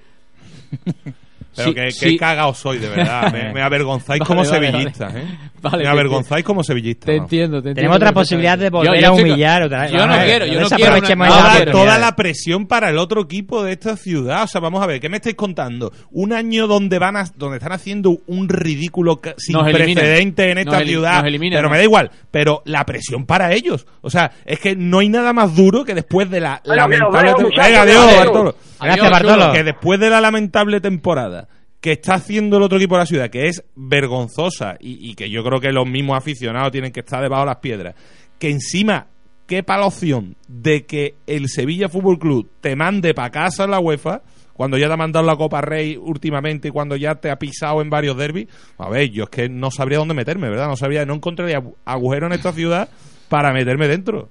<laughs> Pero Sí, que, sí. que soy, de verdad. Me, <laughs> me avergonzáis Vale, como vale, sevillistas, vale. ¿eh? <laughs> Vale, me avergonzáis como sevillistas. Te entiendo, te entiendo. Tenemos otra posibilidad de volver yo a humillar otra vez. Yo no quiero, yo no quiero. una- esa Toda, la presión para el otro equipo de esta ciudad. O sea, vamos a ver, ¿qué me estáis contando? Un año donde van a, donde están haciendo un ridículo sin Nos eliminan. precedente en Nos esta eli- ciudad. nos eliminan, pero ¿no? me da igual. Pero la presión para ellos. O sea, es que no hay nada más duro que después de la nos lamentable. Venga, adiós. Bartolo. Gracias, Bartolo. Que después de la lamentable temporada que está haciendo el otro equipo de la ciudad, que es vergonzosa y, que yo creo que los mismos aficionados tienen que estar debajo de las piedras, que encima quepa la opción de que el Sevilla Fútbol Club te mande para casa en la UEFA cuando ya te ha mandado la Copa Rey últimamente y cuando ya te ha pisado en varios derbis, a ver, yo es que no sabría dónde meterme, ¿verdad? No sabría, no encontraría agujero en esta ciudad para meterme dentro.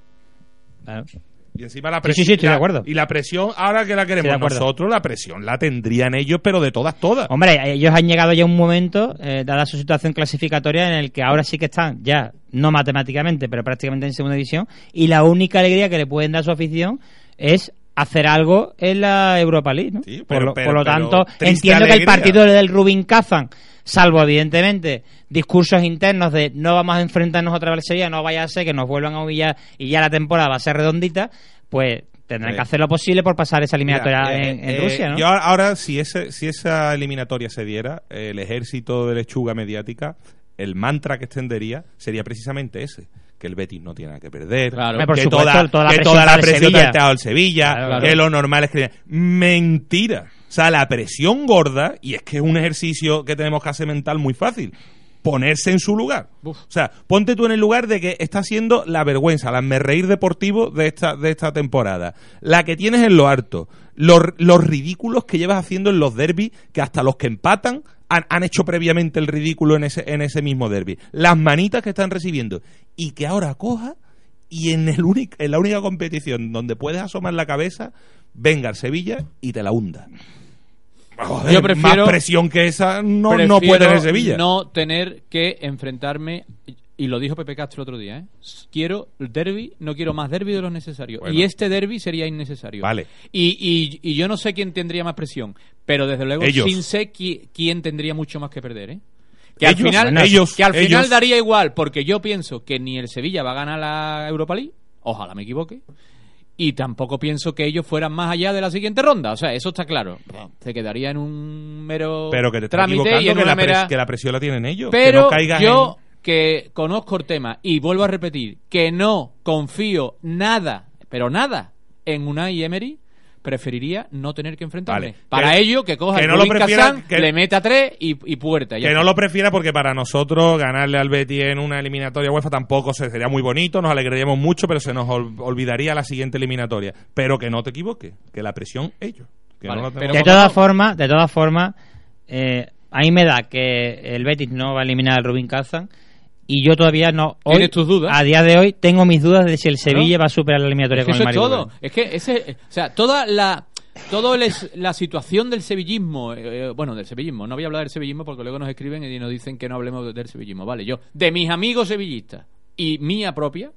Claro. Y encima la presión. sí, sí, estoy de acuerdo. Y la presión, ahora que la queremos nosotros, la presión la tendrían ellos, pero de todas, todas. Hombre, ellos han llegado ya a un momento, eh, dada su situación clasificatoria, en el que ahora sí que están ya, no matemáticamente, pero prácticamente en segunda división, y la única alegría que le pueden dar a su afición es hacer algo en la Europa League, ¿no? Sí, por, lo, pero- por lo pero tanto, entiendo que el partido del Rubin Kazan, salvo evidentemente discursos internos de no vamos a enfrentarnos otra vez Sevilla, no vaya a ser que nos vuelvan a humillar y ya la temporada va a ser redondita, pues tendrán que hacer lo posible por pasar esa eliminatoria Mira, eh, en, en eh, Rusia, ¿no? Yo ahora- si, ese, si esa eliminatoria se diera, el ejército de lechuga mediática, el mantra que extendería sería precisamente ese. Que el Betis no tiene nada que perder, Claro. Por que, supuesto, toda, toda la que presión toda la el presión Sevilla. está al Sevilla, Claro, claro. que lo normal es que... Mentira. O sea, la presión gorda, y es que es un ejercicio que tenemos que hacer mental muy fácil, ponerse en su lugar. O sea, ponte tú en el lugar de que está siendo la vergüenza, la reír deportivo de esta, de esta temporada. La que tienes en lo harto. Los, los ridículos que llevas haciendo en los derbis, que hasta los que empatan han, han hecho previamente el ridículo en ese, en ese mismo derby. Las manitas que están recibiendo. Y que ahora coja y en, el únic- en la única competición donde puedes asomar la cabeza, venga el Sevilla y te la hunda. Joder, Yo prefiero- más presión que esa no, no puede tener Sevilla. No tener que enfrentarme, y lo dijo Pepe Castro el otro día, ¿eh? quiero derby, no quiero más derby de lo necesario. Bueno. Y este derby sería innecesario. Vale. Y, y, y yo no sé quién tendría más presión, pero desde luego Ellos. sin sé qui- quién tendría mucho más que perder, ¿eh? Que al final, ellos, que al final ellos. daría igual, porque yo pienso que ni el Sevilla va a ganar la Europa League, ojalá me equivoque, y tampoco pienso que ellos fueran más allá de la siguiente ronda. O sea, eso está claro. Se quedaría en un mero Pero que te estás trámite y equivocando, en que una la, mera... que la presión la tienen ellos. que Pero no caigas yo, en- que conozco el tema, y vuelvo a repetir, que no confío nada, pero nada, en Unai Emery, preferiría no tener que enfrentarme. Vale. Para Que- ello, que coja que el no lo Rubin prefiera- Kazan, que- le meta tres y, y puerta. ya Que no lo prefiera porque para nosotros ganarle al Betis en una eliminatoria UEFA tampoco se- sería muy bonito, nos alegraríamos mucho, pero se nos ol- olvidaría la siguiente eliminatoria. Pero que no te equivoques, que la presión ellos. Que Vale, no lo pero tenemos- de todas formas, de todas formas, eh, a mí me da que el Betis no va a eliminar al Rubin Kazan y yo todavía no. Hoy, ¿Tienes tus dudas? A día de hoy tengo mis dudas de si el. Sevilla va a superar la eliminatoria Es que con eso el es Mario todo. Es que ese, o sea, toda la es- la situación del sevillismo, eh, bueno, del sevillismo, no voy a hablar del sevillismo porque luego nos escriben y nos dicen que no hablemos del sevillismo, vale, yo, de mis amigos sevillistas y mía propia,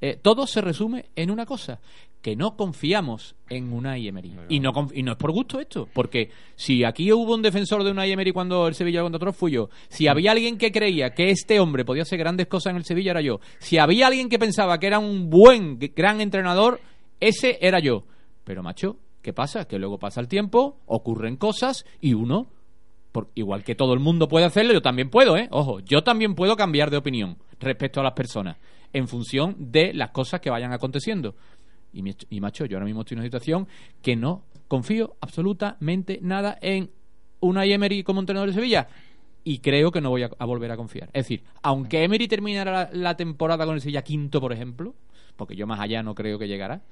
eh, todo se resume en una cosa, que no confiamos en Unai Emery. Y no, y no es por gusto esto, porque si aquí hubo un defensor de Unai Emery cuando el Sevilla contra otros fui yo. Si había alguien que creía que este hombre podía hacer grandes cosas en el Sevilla era yo. Si había alguien que pensaba que era un buen, gran entrenador, ese era yo. Pero macho, ¿qué pasa? Que luego pasa el tiempo, ocurren cosas y uno por- igual que todo el mundo puede hacerlo, yo también puedo, ¿eh? Ojo, yo también puedo cambiar de opinión respecto a las personas en función de las cosas que vayan aconteciendo. Y, y macho, yo ahora mismo estoy en una situación que no confío absolutamente nada en una Emery como entrenador de Sevilla. Y creo que no voy a, volver a confiar. Es decir, aunque Emery terminara la, temporada con el Sevilla quinto, por ejemplo, porque yo más allá no creo que llegara,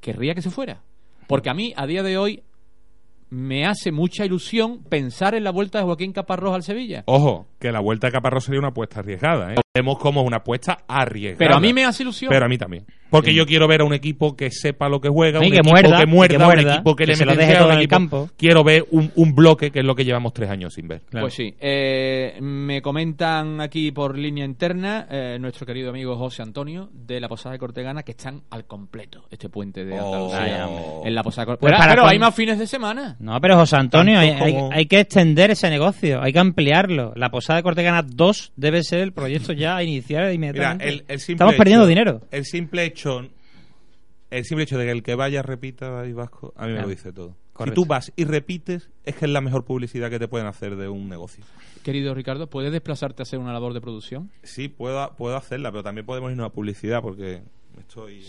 querría que se fuera. Porque a mí, a día de hoy, me hace mucha ilusión pensar en la vuelta de Joaquín Caparrós al Sevilla. Ojo, que la vuelta a Caparrós sería una apuesta arriesgada. ¿eh? Vemos como una apuesta arriesgada. Pero a mí me hace ilusión. Pero a mí también. Porque Sí. yo quiero ver a un equipo que sepa lo que juega, Y un que equipo muerda, que muerda, que muerda, un equipo que, que le se lo mete deje todo en el equipo. campo. Quiero ver un, un bloque, que es lo que llevamos tres años sin ver. Pues sí, eh, me comentan aquí por línea interna eh, nuestro querido amigo José Antonio de la Posada de Cortegana que están al completo este puente de Andalucía Vaya, hombre. en la Posada de Pues Cortegana. pero hay más fines de semana. No, pero José Antonio, hay, hay que extender ese negocio, hay que ampliarlo. La Posada de Cortegana 2 debe ser el proyecto ya a iniciar Mira, inmediatamente. el, el simple Estamos perdiendo hecho- dinero. El simple hecho el simple hecho de que el que vaya repita Vasco, a mí me lo dice todo. Correcto. Si tú vas y repites, es que es la mejor publicidad que te pueden hacer de un negocio. Querido Ricardo, ¿puedes desplazarte a hacer una labor de producción? Sí, puedo, puedo hacerla, pero también podemos irnos a publicidad porque estoy...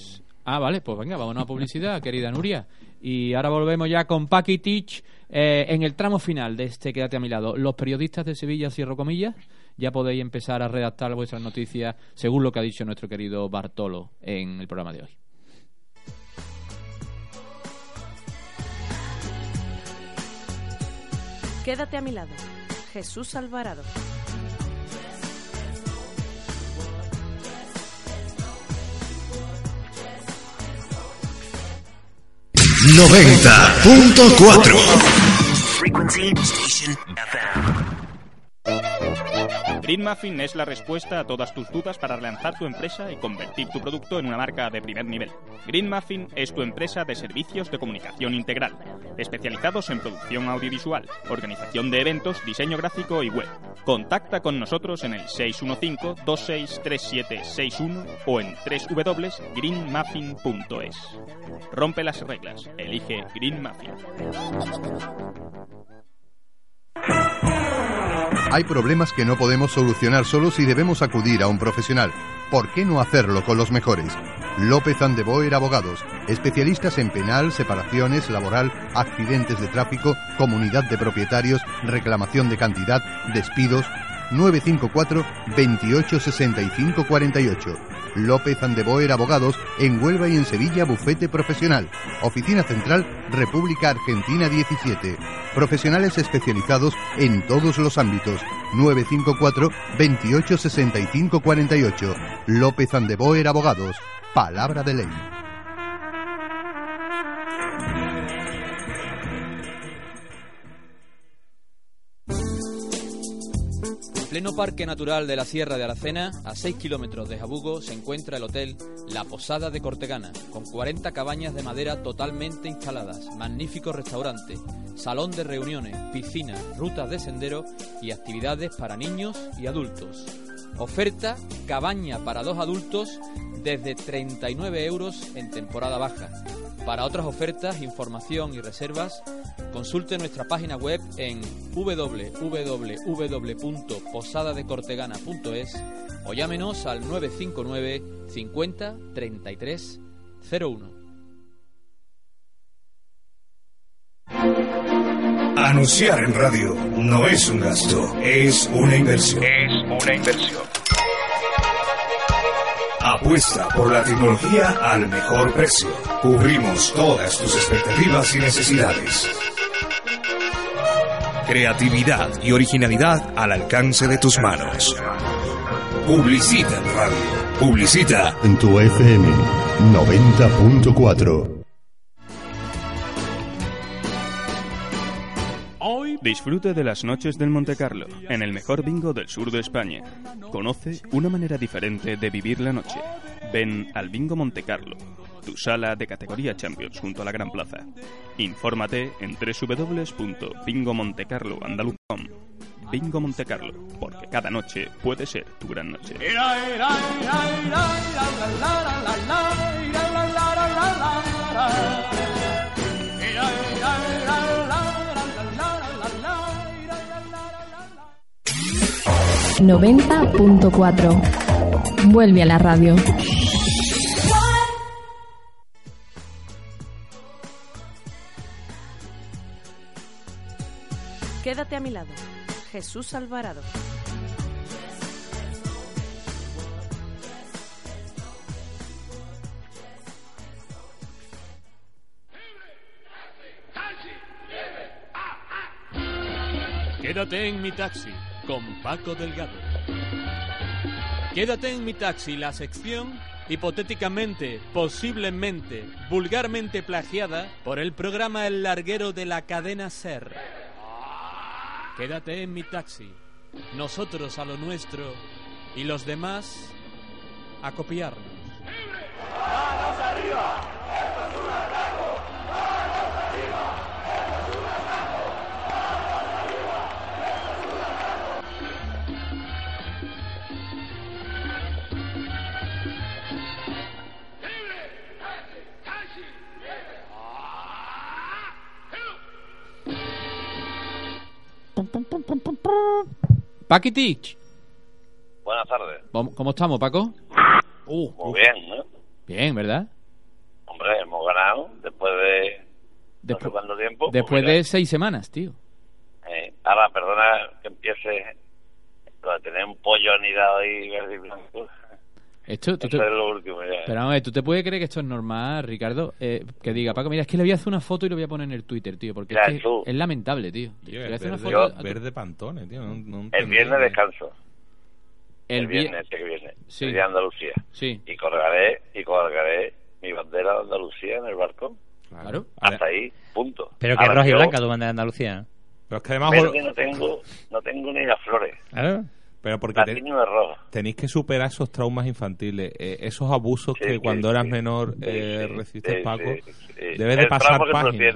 Ah, vale, pues venga, vámonos a publicidad, <laughs> querida Nuria. Y ahora volvemos ya con Paki Teach eh, en el tramo final de este Quédate a mi lado. Los periodistas de Sevilla, cierro comillas, ya podéis empezar a redactar vuestras noticias según lo que ha dicho nuestro querido Bartolo en el programa de hoy. Quédate a mi lado. Jesús Alvarado. Frequency Station FM. Green Muffin es la respuesta a todas tus dudas para relanzar tu empresa y convertir tu producto en una marca de primer nivel. Green Muffin es tu empresa de servicios de comunicación integral, especializados en producción audiovisual, organización de eventos, diseño gráfico y web. Contacta con nosotros en el 615-263761 o en www.greenmuffin.es. Rompe las reglas, elige Green Muffin. Hay problemas que no podemos solucionar solos y debemos acudir a un profesional. ¿Por qué no hacerlo con los mejores? López Andeboer Abogados, especialistas en penal, separaciones, laboral, accidentes de tráfico, comunidad de propietarios, reclamación de cantidad, despidos. 954 28 65 48. López Andeboer Abogados en Huelva y en Sevilla Bufete Profesional. Oficina Central República Argentina 17. Profesionales especializados en todos los ámbitos. 954 28 65 48. López Andeboer Abogados. Palabra de ley. Pleno Parque Natural de la Sierra de Aracena, a 6 kilómetros de Jabugo, se encuentra el hotel La Posada de Cortegana, con 40 cabañas de madera totalmente instaladas, magnífico restaurante, salón de reuniones, piscina, rutas de sendero y actividades para niños y adultos. Oferta cabaña para dos adultos desde 39 euros en temporada baja. Para otras ofertas, información y reservas, consulte nuestra página web en www.posadadecortegana.es o llámenos al 959 50 33 01. Anunciar en radio no es un gasto, es una inversión. Es una inversión. Apuesta por la tecnología al mejor precio. Cubrimos todas tus expectativas y necesidades. Creatividad y originalidad al alcance de tus manos. Publicita en radio. Publicita En tu FM 90.4. Disfrute de las noches del Monte Carlo, en el mejor bingo del sur de España. Conoce una manera diferente de vivir la noche. Ven al Bingo Monte Carlo, tu sala de categoría Champions junto a la Gran Plaza. Infórmate en www.bingomontecarloandaluz.com. Bingo Monte Carlo, porque cada noche puede ser tu gran noche. 90.4. Vuelve a la radio. Quédate a mi lado. Jesús Alvarado. Quédate en mi taxi. Con Paco Delgado. Quédate en mi taxi, la sección hipotéticamente, posiblemente, vulgarmente plagiada por el programa El Larguero de la cadena Ser. Quédate en mi taxi, nosotros a lo nuestro y los demás a copiarnos. Paquitich. Buenas tardes. ¿Cómo estamos, Paco? Uh, Muy bien, ¿no? Bien, ¿verdad? Hombre, hemos ganado después de no sé Después, cuánto tiempo. pues después de seis semanas, tío. eh, ahora, perdona que empiece de tener un pollo anidado ahí verde y blanco. Esto, tú Eso te- es lo último ya. Pero vamos a ver, ¿tú te puedes creer que esto es normal, Ricardo? Eh, que diga, Paco, mira, es que le voy a hacer una foto y lo voy a poner en el Twitter, tío, porque Ya, es, que tú. es lamentable, tío. Es verde, tu- pantones, tío. no- no El entendí. viernes descanso. El El, vie- viernes, este que viene. Sí. El día de Andalucía. Sí. Y colgaré, y colgaré mi bandera de Andalucía en el barco. Claro. Hasta ahí, punto. Pero que roja y yo- blanca tu bandera de Andalucía. Pero es que además... Pero que no tengo, no tengo ni las flores. Claro. Pero porque tenéis que superar esos traumas infantiles, eh, esos abusos Sí, que sí, cuando eras sí. menor Sí, eh, sí, recibiste, sí, Paco. sí, sí. Debes de pasar página.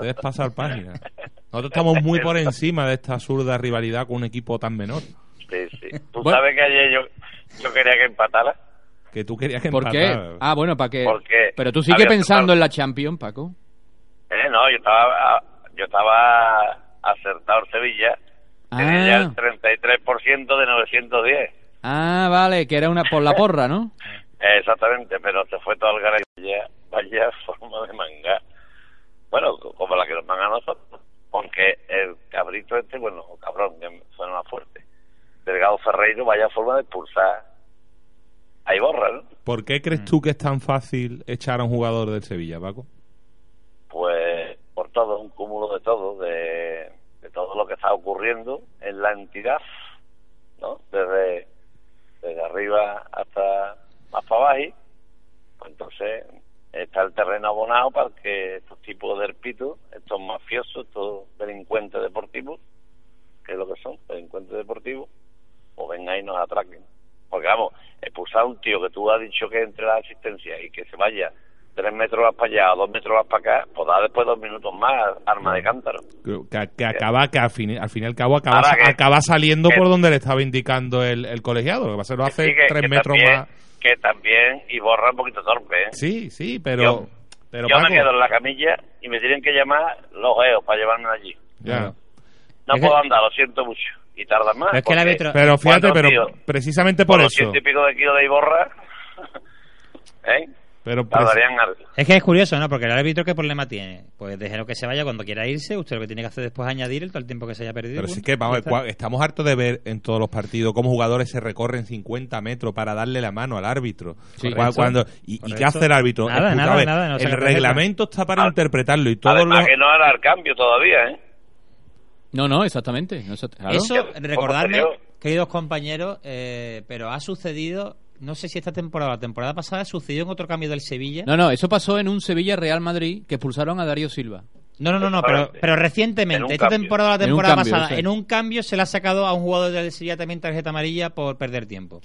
Debes pasar página. <laughs> Nosotros estamos muy por encima de esta absurda rivalidad con un equipo tan menor. Sí, sí. ¿Tú Bueno. sabes que ayer yo, yo quería que empatara? Que tú querías que ¿Por qué? empatara. Ah, bueno, para que... Porque Pero tú sigues pensando en la Champions, Paco. Eh, no, yo estaba, yo estaba acertado en Sevilla. Tenía ya Ah, el 33% de 910. ah, vale, que era una por la porra, ¿no? <laughs> Exactamente, pero se fue todo al garaje. Vaya, vaya forma de manga. Bueno, co- como la que nos manga a nosotros. Porque el cabrito este, bueno, cabrón, que suena más fuerte. Delgado Ferreiro, vaya forma de expulsar. Ahí borra, ¿no? ¿Por qué crees tú que es tan fácil echar a un jugador del Sevilla, Paco? pues por todo, un cúmulo de todo, de todo lo que está ocurriendo en la entidad, ¿no? Desde, desde arriba hasta más abajo, pues entonces está el terreno abonado para que estos tipos de herpitos, estos mafiosos, estos delincuentes deportivos, que es lo que son, delincuentes deportivos, o vengan y nos atraquen. Porque vamos, expulsar a un tío que tú has dicho que entre la asistencia y que se vaya metros para allá o dos metros más para acá, pues da después dos minutos más, arma de cántaro. Que, que- que acaba, que al fin, al fin y al cabo acaba, que- acaba saliendo que- por donde le estaba indicando el, el colegiado. Lo que pasa es que lo hace Sí, tres que metros también- más. Que también, y borra un poquito torpe, ¿eh? Sí, sí, pero. Yo- pero Yo Paco, me quedo en la camilla y me tienen que llamar los geos para llevarme allí. ya. No Es que- puedo andar, lo siento mucho. Y tarda más. Pero es que árbitro- Pero fíjate, pero tío, precisamente por eso. 200 y pico de kilos de Iborra, <laughs> ¿eh? Pero algo. Es que es curioso, ¿no? Porque el árbitro, ¿qué problema tiene? Pues déjelo que se vaya cuando quiera irse. Usted lo que tiene que hacer después es añadir el todo el tiempo que se haya perdido. Pero sí que, vamos, estamos hartos de ver en todos los partidos cómo jugadores se recorren 50 metros para darle la mano al árbitro. Sí, cuando, y, ¿y Correcto. qué hace el árbitro? Nada, Escucha, nada, nada, no el reglamento está para interpretarlo y todos Además los... que no hará el cambio todavía, ¿eh? No, no, exactamente. no, eso- claro. Eso, ¿Cómo recordarme, queridos compañeros, eh, pero ha sucedido, no sé si esta temporada o la temporada pasada, sucedió en otro cambio del Sevilla. No, no, eso pasó en un Sevilla Real Madrid que expulsaron a Darío Silva. No, no, no, no, pero, pero En recientemente, esta cambio. temporada o la En temporada cambio, pasada, en un cambio se le ha sacado a un jugador del Sevilla también tarjeta amarilla por perder tiempo.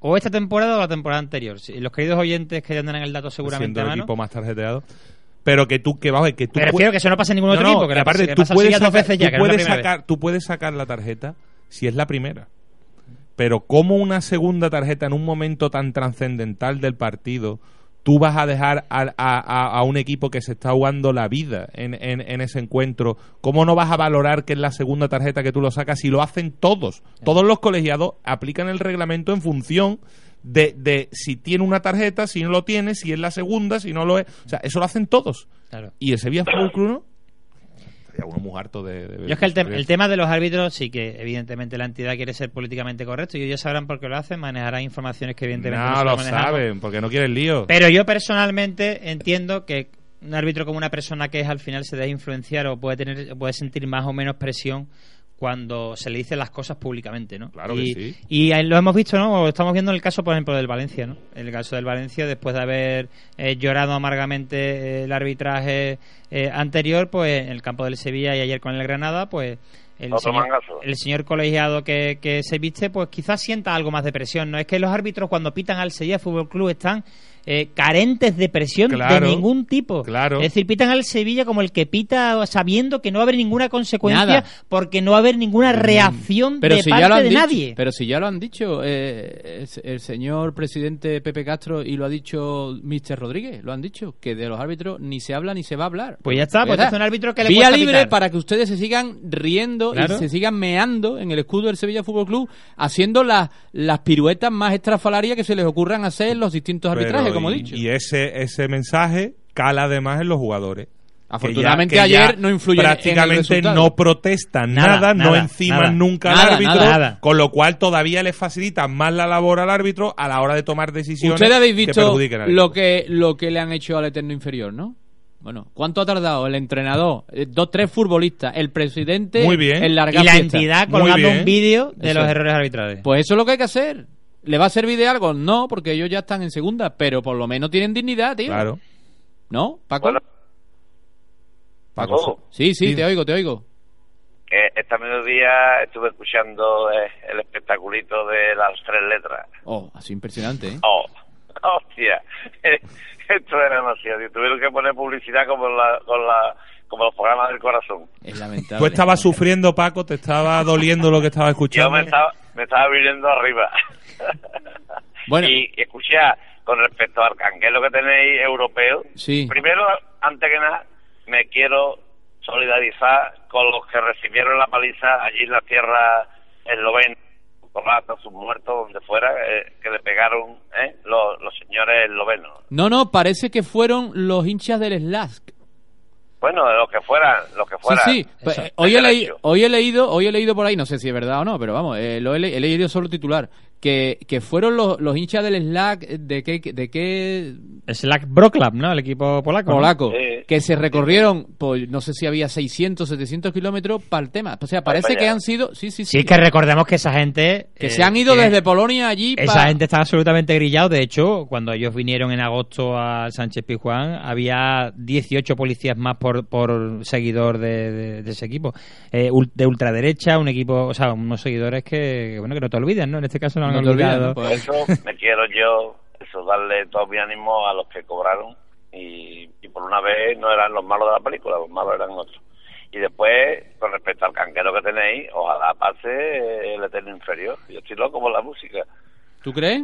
O esta temporada o la temporada anterior. Si- Los queridos oyentes que ya tendrán el dato seguramente siendo a el equipo más tarjeteado. Pero que tú, que vamos, que tú Pero que eso no pase en ningún otro No, no, equipo, que aparte, tú pasa puedes Sevilla dos sacar, veces ya, tú que no es la puedes primera vez. sacar, tú puedes sacar la tarjeta si es la primera. Pero como una segunda tarjeta en un momento tan trascendental del partido, tú vas a dejar a, a- a- un equipo que se está jugando la vida en, en- en ese encuentro. ¿Cómo no vas a valorar que es la segunda tarjeta que tú lo sacas si lo hacen todos? Todos los colegiados aplican el reglamento en función de, de si tiene una tarjeta, si no lo tiene, si es la segunda, si no lo es. O sea, eso lo hacen todos. Claro. Y el Sevilla Fútbol Club no. Uno muy harto de, de Yo es que el, tem- el tema de los árbitros sí que evidentemente la entidad quiere ser políticamente correcto y ellos sabrán por qué lo hacen, manejarán informaciones que evidentemente No, lo saben, porque no quieren lío. Pero yo personalmente entiendo que un árbitro como una persona que es al final se deja influenciar o puede tener puede sentir más o menos presión cuando se le dicen las cosas públicamente, ¿no? Claro y, que sí. y lo hemos visto, ¿no? Estamos viendo en el caso, por ejemplo, del Valencia, ¿no? En el caso del Valencia, después de haber eh, llorado amargamente eh, el arbitraje eh, anterior, pues en el campo del Sevilla y ayer con el Granada, pues el Otro señor, mangazo. el señor colegiado que, que se viste, pues quizás sienta algo más de presión, ¿no? Es que los árbitros cuando pitan al Sevilla Fútbol Club están eh, carentes de presión Claro, de ningún tipo. claro. Es decir, pitan al Sevilla como el que pita sabiendo que no va a haber ninguna consecuencia Nada. porque no va a haber ninguna reacción Pero de si parte ya lo han de dicho, nadie. pero si ya lo han dicho eh, el señor presidente Pepe Castro y lo ha dicho Mr. Rodríguez, lo han dicho, que de los árbitros ni se habla ni se va a hablar. Pues ya está, pues es un árbitro que le Vía libre pitar. para que ustedes se sigan riendo Claro. y se sigan meando en el escudo del Sevilla Fútbol Club, haciendo las, las piruetas más estrafalarias que se les ocurran hacer en los distintos Pero arbitrajes, como y- dicho. Y ese, ese mensaje cala además en los jugadores. Afortunadamente Que ya- que ayer ya no influye en el prácticamente no protestan nada, Nada, no nada. nunca Nada, al árbitro, nada. con lo cual todavía les facilita más la labor al árbitro a la hora de tomar decisiones Ustedes habéis que visto perjudiquen al lo que, lo que le han hecho al Eterno Inferior, ¿no? Bueno, ¿cuánto ha tardado el entrenador, eh, dos, tres futbolistas, el presidente Muy bien. en largar y la fiesta? entidad colgando un vídeo de Eso los es. errores arbitrales. Pues eso es lo que hay que hacer. ¿Le va a servir de algo? No, porque ellos ya están en segunda, pero por lo menos tienen dignidad, tío. Claro. ¿No, Paco? Bueno, Paco, Sí, sí, Sí. te oigo, te oigo. que esta mediodía estuve escuchando eh, el espectaculito de las tres letras. Oh, así impresionante, ¿eh? Oh, <laughs> hostia. <laughs> Esto era demasiado. Tuvieron que poner publicidad como, la, con la, como los programas del corazón. Es <laughs> lamentable. Tú estabas sufriendo, Paco, te estaba doliendo lo que estabas Yo escuchando. me estaba, me estaba viniendo arriba. <laughs> Bueno. Y, y escucha, con respecto al canguelo que tenéis europeo, Sí. primero, antes que nada, me quiero solidarizar con los que recibieron la paliza allí en la tierra eslovena, polacos, sus muertos, donde fuera, eh, que le pegaron eh, los, los señores eslovenos. No, no, parece que fueron los hinchas del Slask. Bueno, de los que fueran, los que Sí, fueran. sí. Pues, eh, hoy, he leído, hoy he leído, hoy he leído por ahí, no sé si es verdad o no, pero vamos, eh, lo he, le- he leído solo titular, que, que fueron los, los hinchas del Slack, eh, de qué, de qué Slack ¿no? El equipo polaco. ¿no? polaco, que se recorrieron, pues no sé si había 600, 700 kilómetros para el tema. O sea, parece que han sido, sí, sí, sí, Sí, que recordemos que esa gente... que eh, se han ido desde Polonia allí Esa pa- gente está absolutamente grillado. De hecho, cuando ellos vinieron en agosto al Sánchez Pizjuán, había 18 policías más por, por seguidor de, de- de ese equipo. Eh, de ultraderecha, un equipo, o sea, unos seguidores que, bueno, que no te olviden, ¿no? En este caso no, Pues- Eso me quiero yo, eso darle todo mi ánimo a los que cobraron y, y por una vez no eran los malos de la película, los malos eran otros. Y después, con respecto al canquero que tenéis, ojalá pase el eterno inferior. Yo estoy loco por la música. ¿Tú crees?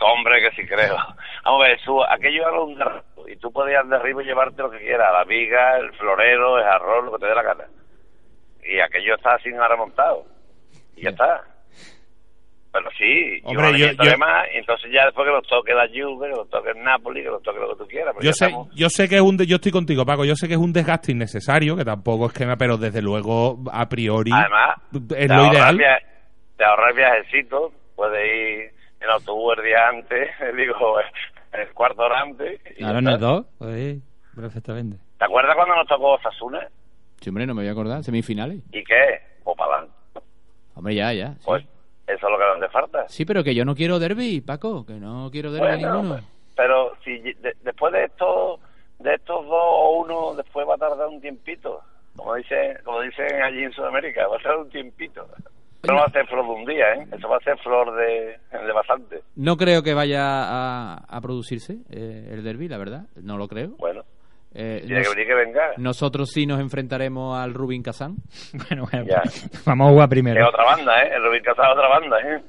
Hombre, que sí creo. Vamos a ver, su, aquello era un derribo y tú podías derribo y llevarte lo que quieras, la viga, el florero, el arroz, lo que te dé la gana. Y aquello está sin remontado. Y ya está. Pero sí, Hombre, yo- yo- más, y entonces ya después que los toque la Juve, que los toque el Napoli, que los toque lo que tú quieras. pero Yo sé, estamos- yo sé que es un de- yo estoy contigo, Paco, yo sé que es un desgaste innecesario, que tampoco es que me, pero desde luego a priori Además, es te lo ahorras ideal. via- te ahorras viajecitos, puedes ir en autobús el día antes, <laughs> digo, el cuarto hora antes. y Claro, no es dos. Pues, perfectamente. ¿Te acuerdas cuando nos tocó Osasuna? Sí, hombre, no me voy a acordar, semifinales. ¿Y qué? O para Hombre, ya, ya. Sí. Pues eso es lo que nos hace falta. Sí, pero que yo no quiero derby, Paco, que no quiero derby Bueno, ninguno. Pero si de- después de estos de estos dos o uno, después va a tardar un tiempito. Como dicen, como dicen allí en Sudamérica, va a tardar un tiempito. No va a ser flor de un día, ¿eh? Eso va a ser flor de, de bastante. No creo que vaya a, a producirse eh, el derby, la verdad. No lo creo. Bueno, Eh, tiene nos- que venir que venga. nosotros sí nos enfrentaremos al Rubin Kazán. <laughs> Bueno, bueno, Ya. vamos a jugar Es primero. otra banda, ¿eh? El Rubin Casado es otra banda, ¿eh?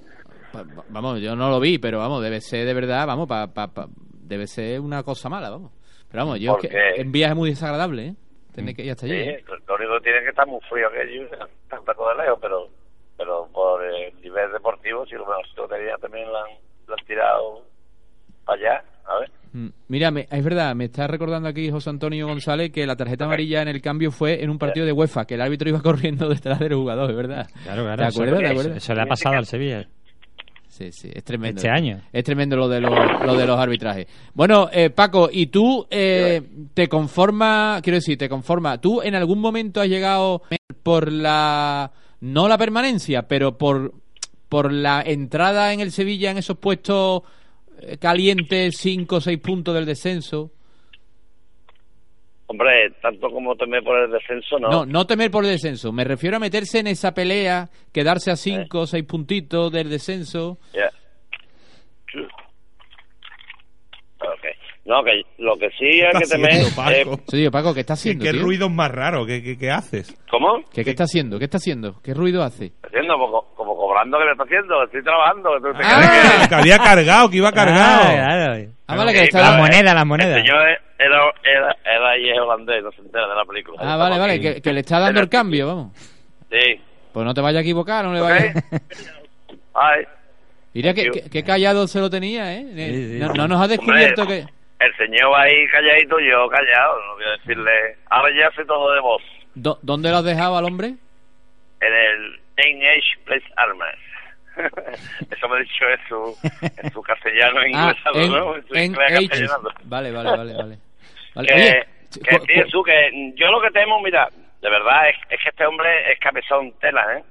Vamos, yo no lo vi, pero vamos, debe ser de verdad, vamos, pa, pa- pa- debe ser una cosa mala, vamos. Pero vamos, yo es ¿Por que en viaje muy desagradable, ¿eh? Tener que ir hasta allí. Sí, ¿eh? lo único que tiene que estar muy frío aquello, poco de lejos, pero, pero por el nivel deportivo, si lo mejor si lo tenía también lo han, lo han tirado para allá, a ver. Mm, Mira, me- es verdad, me está recordando aquí José Antonio González que la tarjeta amarilla en el cambio fue en un partido de UEFA, que el árbitro iba <laughs> corriendo detrás del jugador, es verdad. Claro, claro. ¿Te eso- acuerdas? ¿Te eso- acuerdas? Eso le ha pasado al Sevilla. Sí, sí, es tremendo. Este año. Es tremendo lo de los, lo de los arbitrajes. Bueno, eh, Paco, ¿y tú eh, te conformas, quiero decir, te conformas, tú en algún momento has llegado por la no la permanencia, pero por, por la entrada en el Sevilla en esos puestos eh, calientes, 5 o 6 puntos del descenso. Hombre, tanto como temer por el descenso, no. No, no temer por el descenso. Me refiero a meterse en esa pelea, quedarse a 5 o 6 puntitos del descenso. Ya. Ok. No, que lo que sí hay que temer... eh, Sí, Paco, ¿qué está haciendo, ¿Qué tío? ruidos más raros? ¿Qué, qué, qué haces? ¿Cómo? ¿Qué, qué está haciendo? ¿Qué está haciendo? ¿Qué ruido hace? haciendo como, cobrando que le está haciendo, estoy trabajando. ¿tú te Ah. Que había cargado, que iba cargado. Ah, vale, que Sí, está... claro, La moneda, la moneda. El señor era, era, era ahí es holandés, no se entera de la película. Ah, vale, vale, que, que le está dando el cambio, vamos. Sí. Pues no te vayas a equivocar, no le vayas... <laughs> Ay, Mira que, que- que callado se lo tenía, ¿eh? Eh, No, no nos ha descubierto Hombre, que... el señor va ahí calladito, yo callado, no voy a decirle. Ahora ya sé todo de vos. ¿Dónde lo has dejado al hombre? En el NH Place Armas. Eso me ha dicho en su, en su castellano <laughs> Ah, en, ¿no? En su inglés. Vale, vale, vale, vale. <laughs> Vale, que, oye, que, sí, Jesús, que yo lo que temo, mira, de verdad, es, es que este hombre es cabezón tela, ¿eh?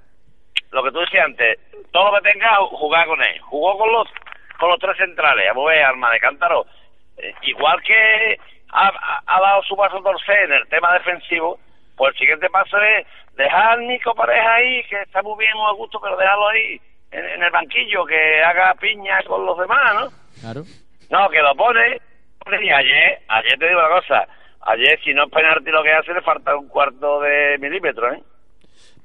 Lo que tú decías antes, todo lo que tenga, jugar con él. Jugó con los con los tres centrales, a mover arma de cántaro. Eh, igual que ha, ha- dado su paso torcer en el tema defensivo, pues el siguiente paso es dejar Nico Pareja ahí, que está muy bien, muy a gusto, pero dejarlo ahí en, en el banquillo, que haga piña con los demás, ¿no? Claro. No, que lo pone. Y ayer, ayer te digo una cosa. Ayer, si no es penalti lo que hace, le falta un cuarto de milímetro, ¿eh?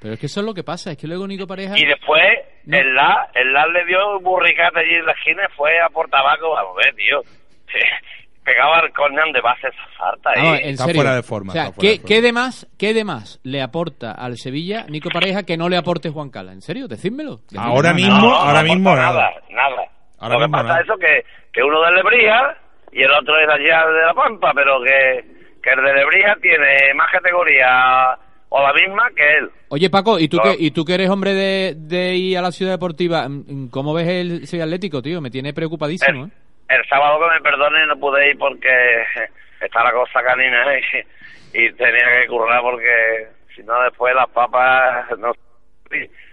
Pero es que eso es lo que pasa, es que luego Nico Pareja... Y después, el la, el la le dio un burricate allí en la esquina y fue a por tabaco. Vamos a ver, tío. <laughs> Pegaba al córner donde va a hacer esa falta ahí. Vamos, en serio. O sea, ¿qué, qué de más, ¿qué de más le aporta al Sevilla Nico Pareja que no le aporte Juan Cala? ¿En serio? Decídmelo. Decídmelo. Ahora mismo, No, no ahora mismo nada. nada. Nada. Ahora lo que mismo pasa nada. es eso que, que uno de Lebrija y el otro es de allá de la Pampa, pero que, que el de Lebrija tiene más categoría o la misma que él. Oye, Paco, ¿y tú, No. que, ¿y tú que eres hombre de, de ir a la ciudad deportiva? mm, ¿Cómo ves el Sevilla Atlético, tío? Me tiene preocupadísimo, ¿eh? El sábado que me perdone no pude ir porque está la cosa canina ¿eh? y tenía que currar porque si no después las papas no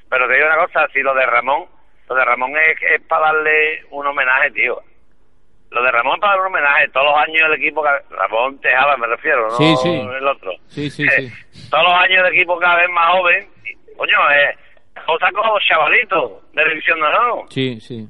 pero te digo una cosa si lo de Ramón lo de Ramón es, es para darle un homenaje tío lo de Ramón es para darle un homenaje todos los años el equipo Ramón Tejada me refiero no Sí, sí. el otro Sí, sí, sí. todos los años el equipo cada vez más joven y, coño eh, cosa con los chavalitos de división de honor Sí, sí.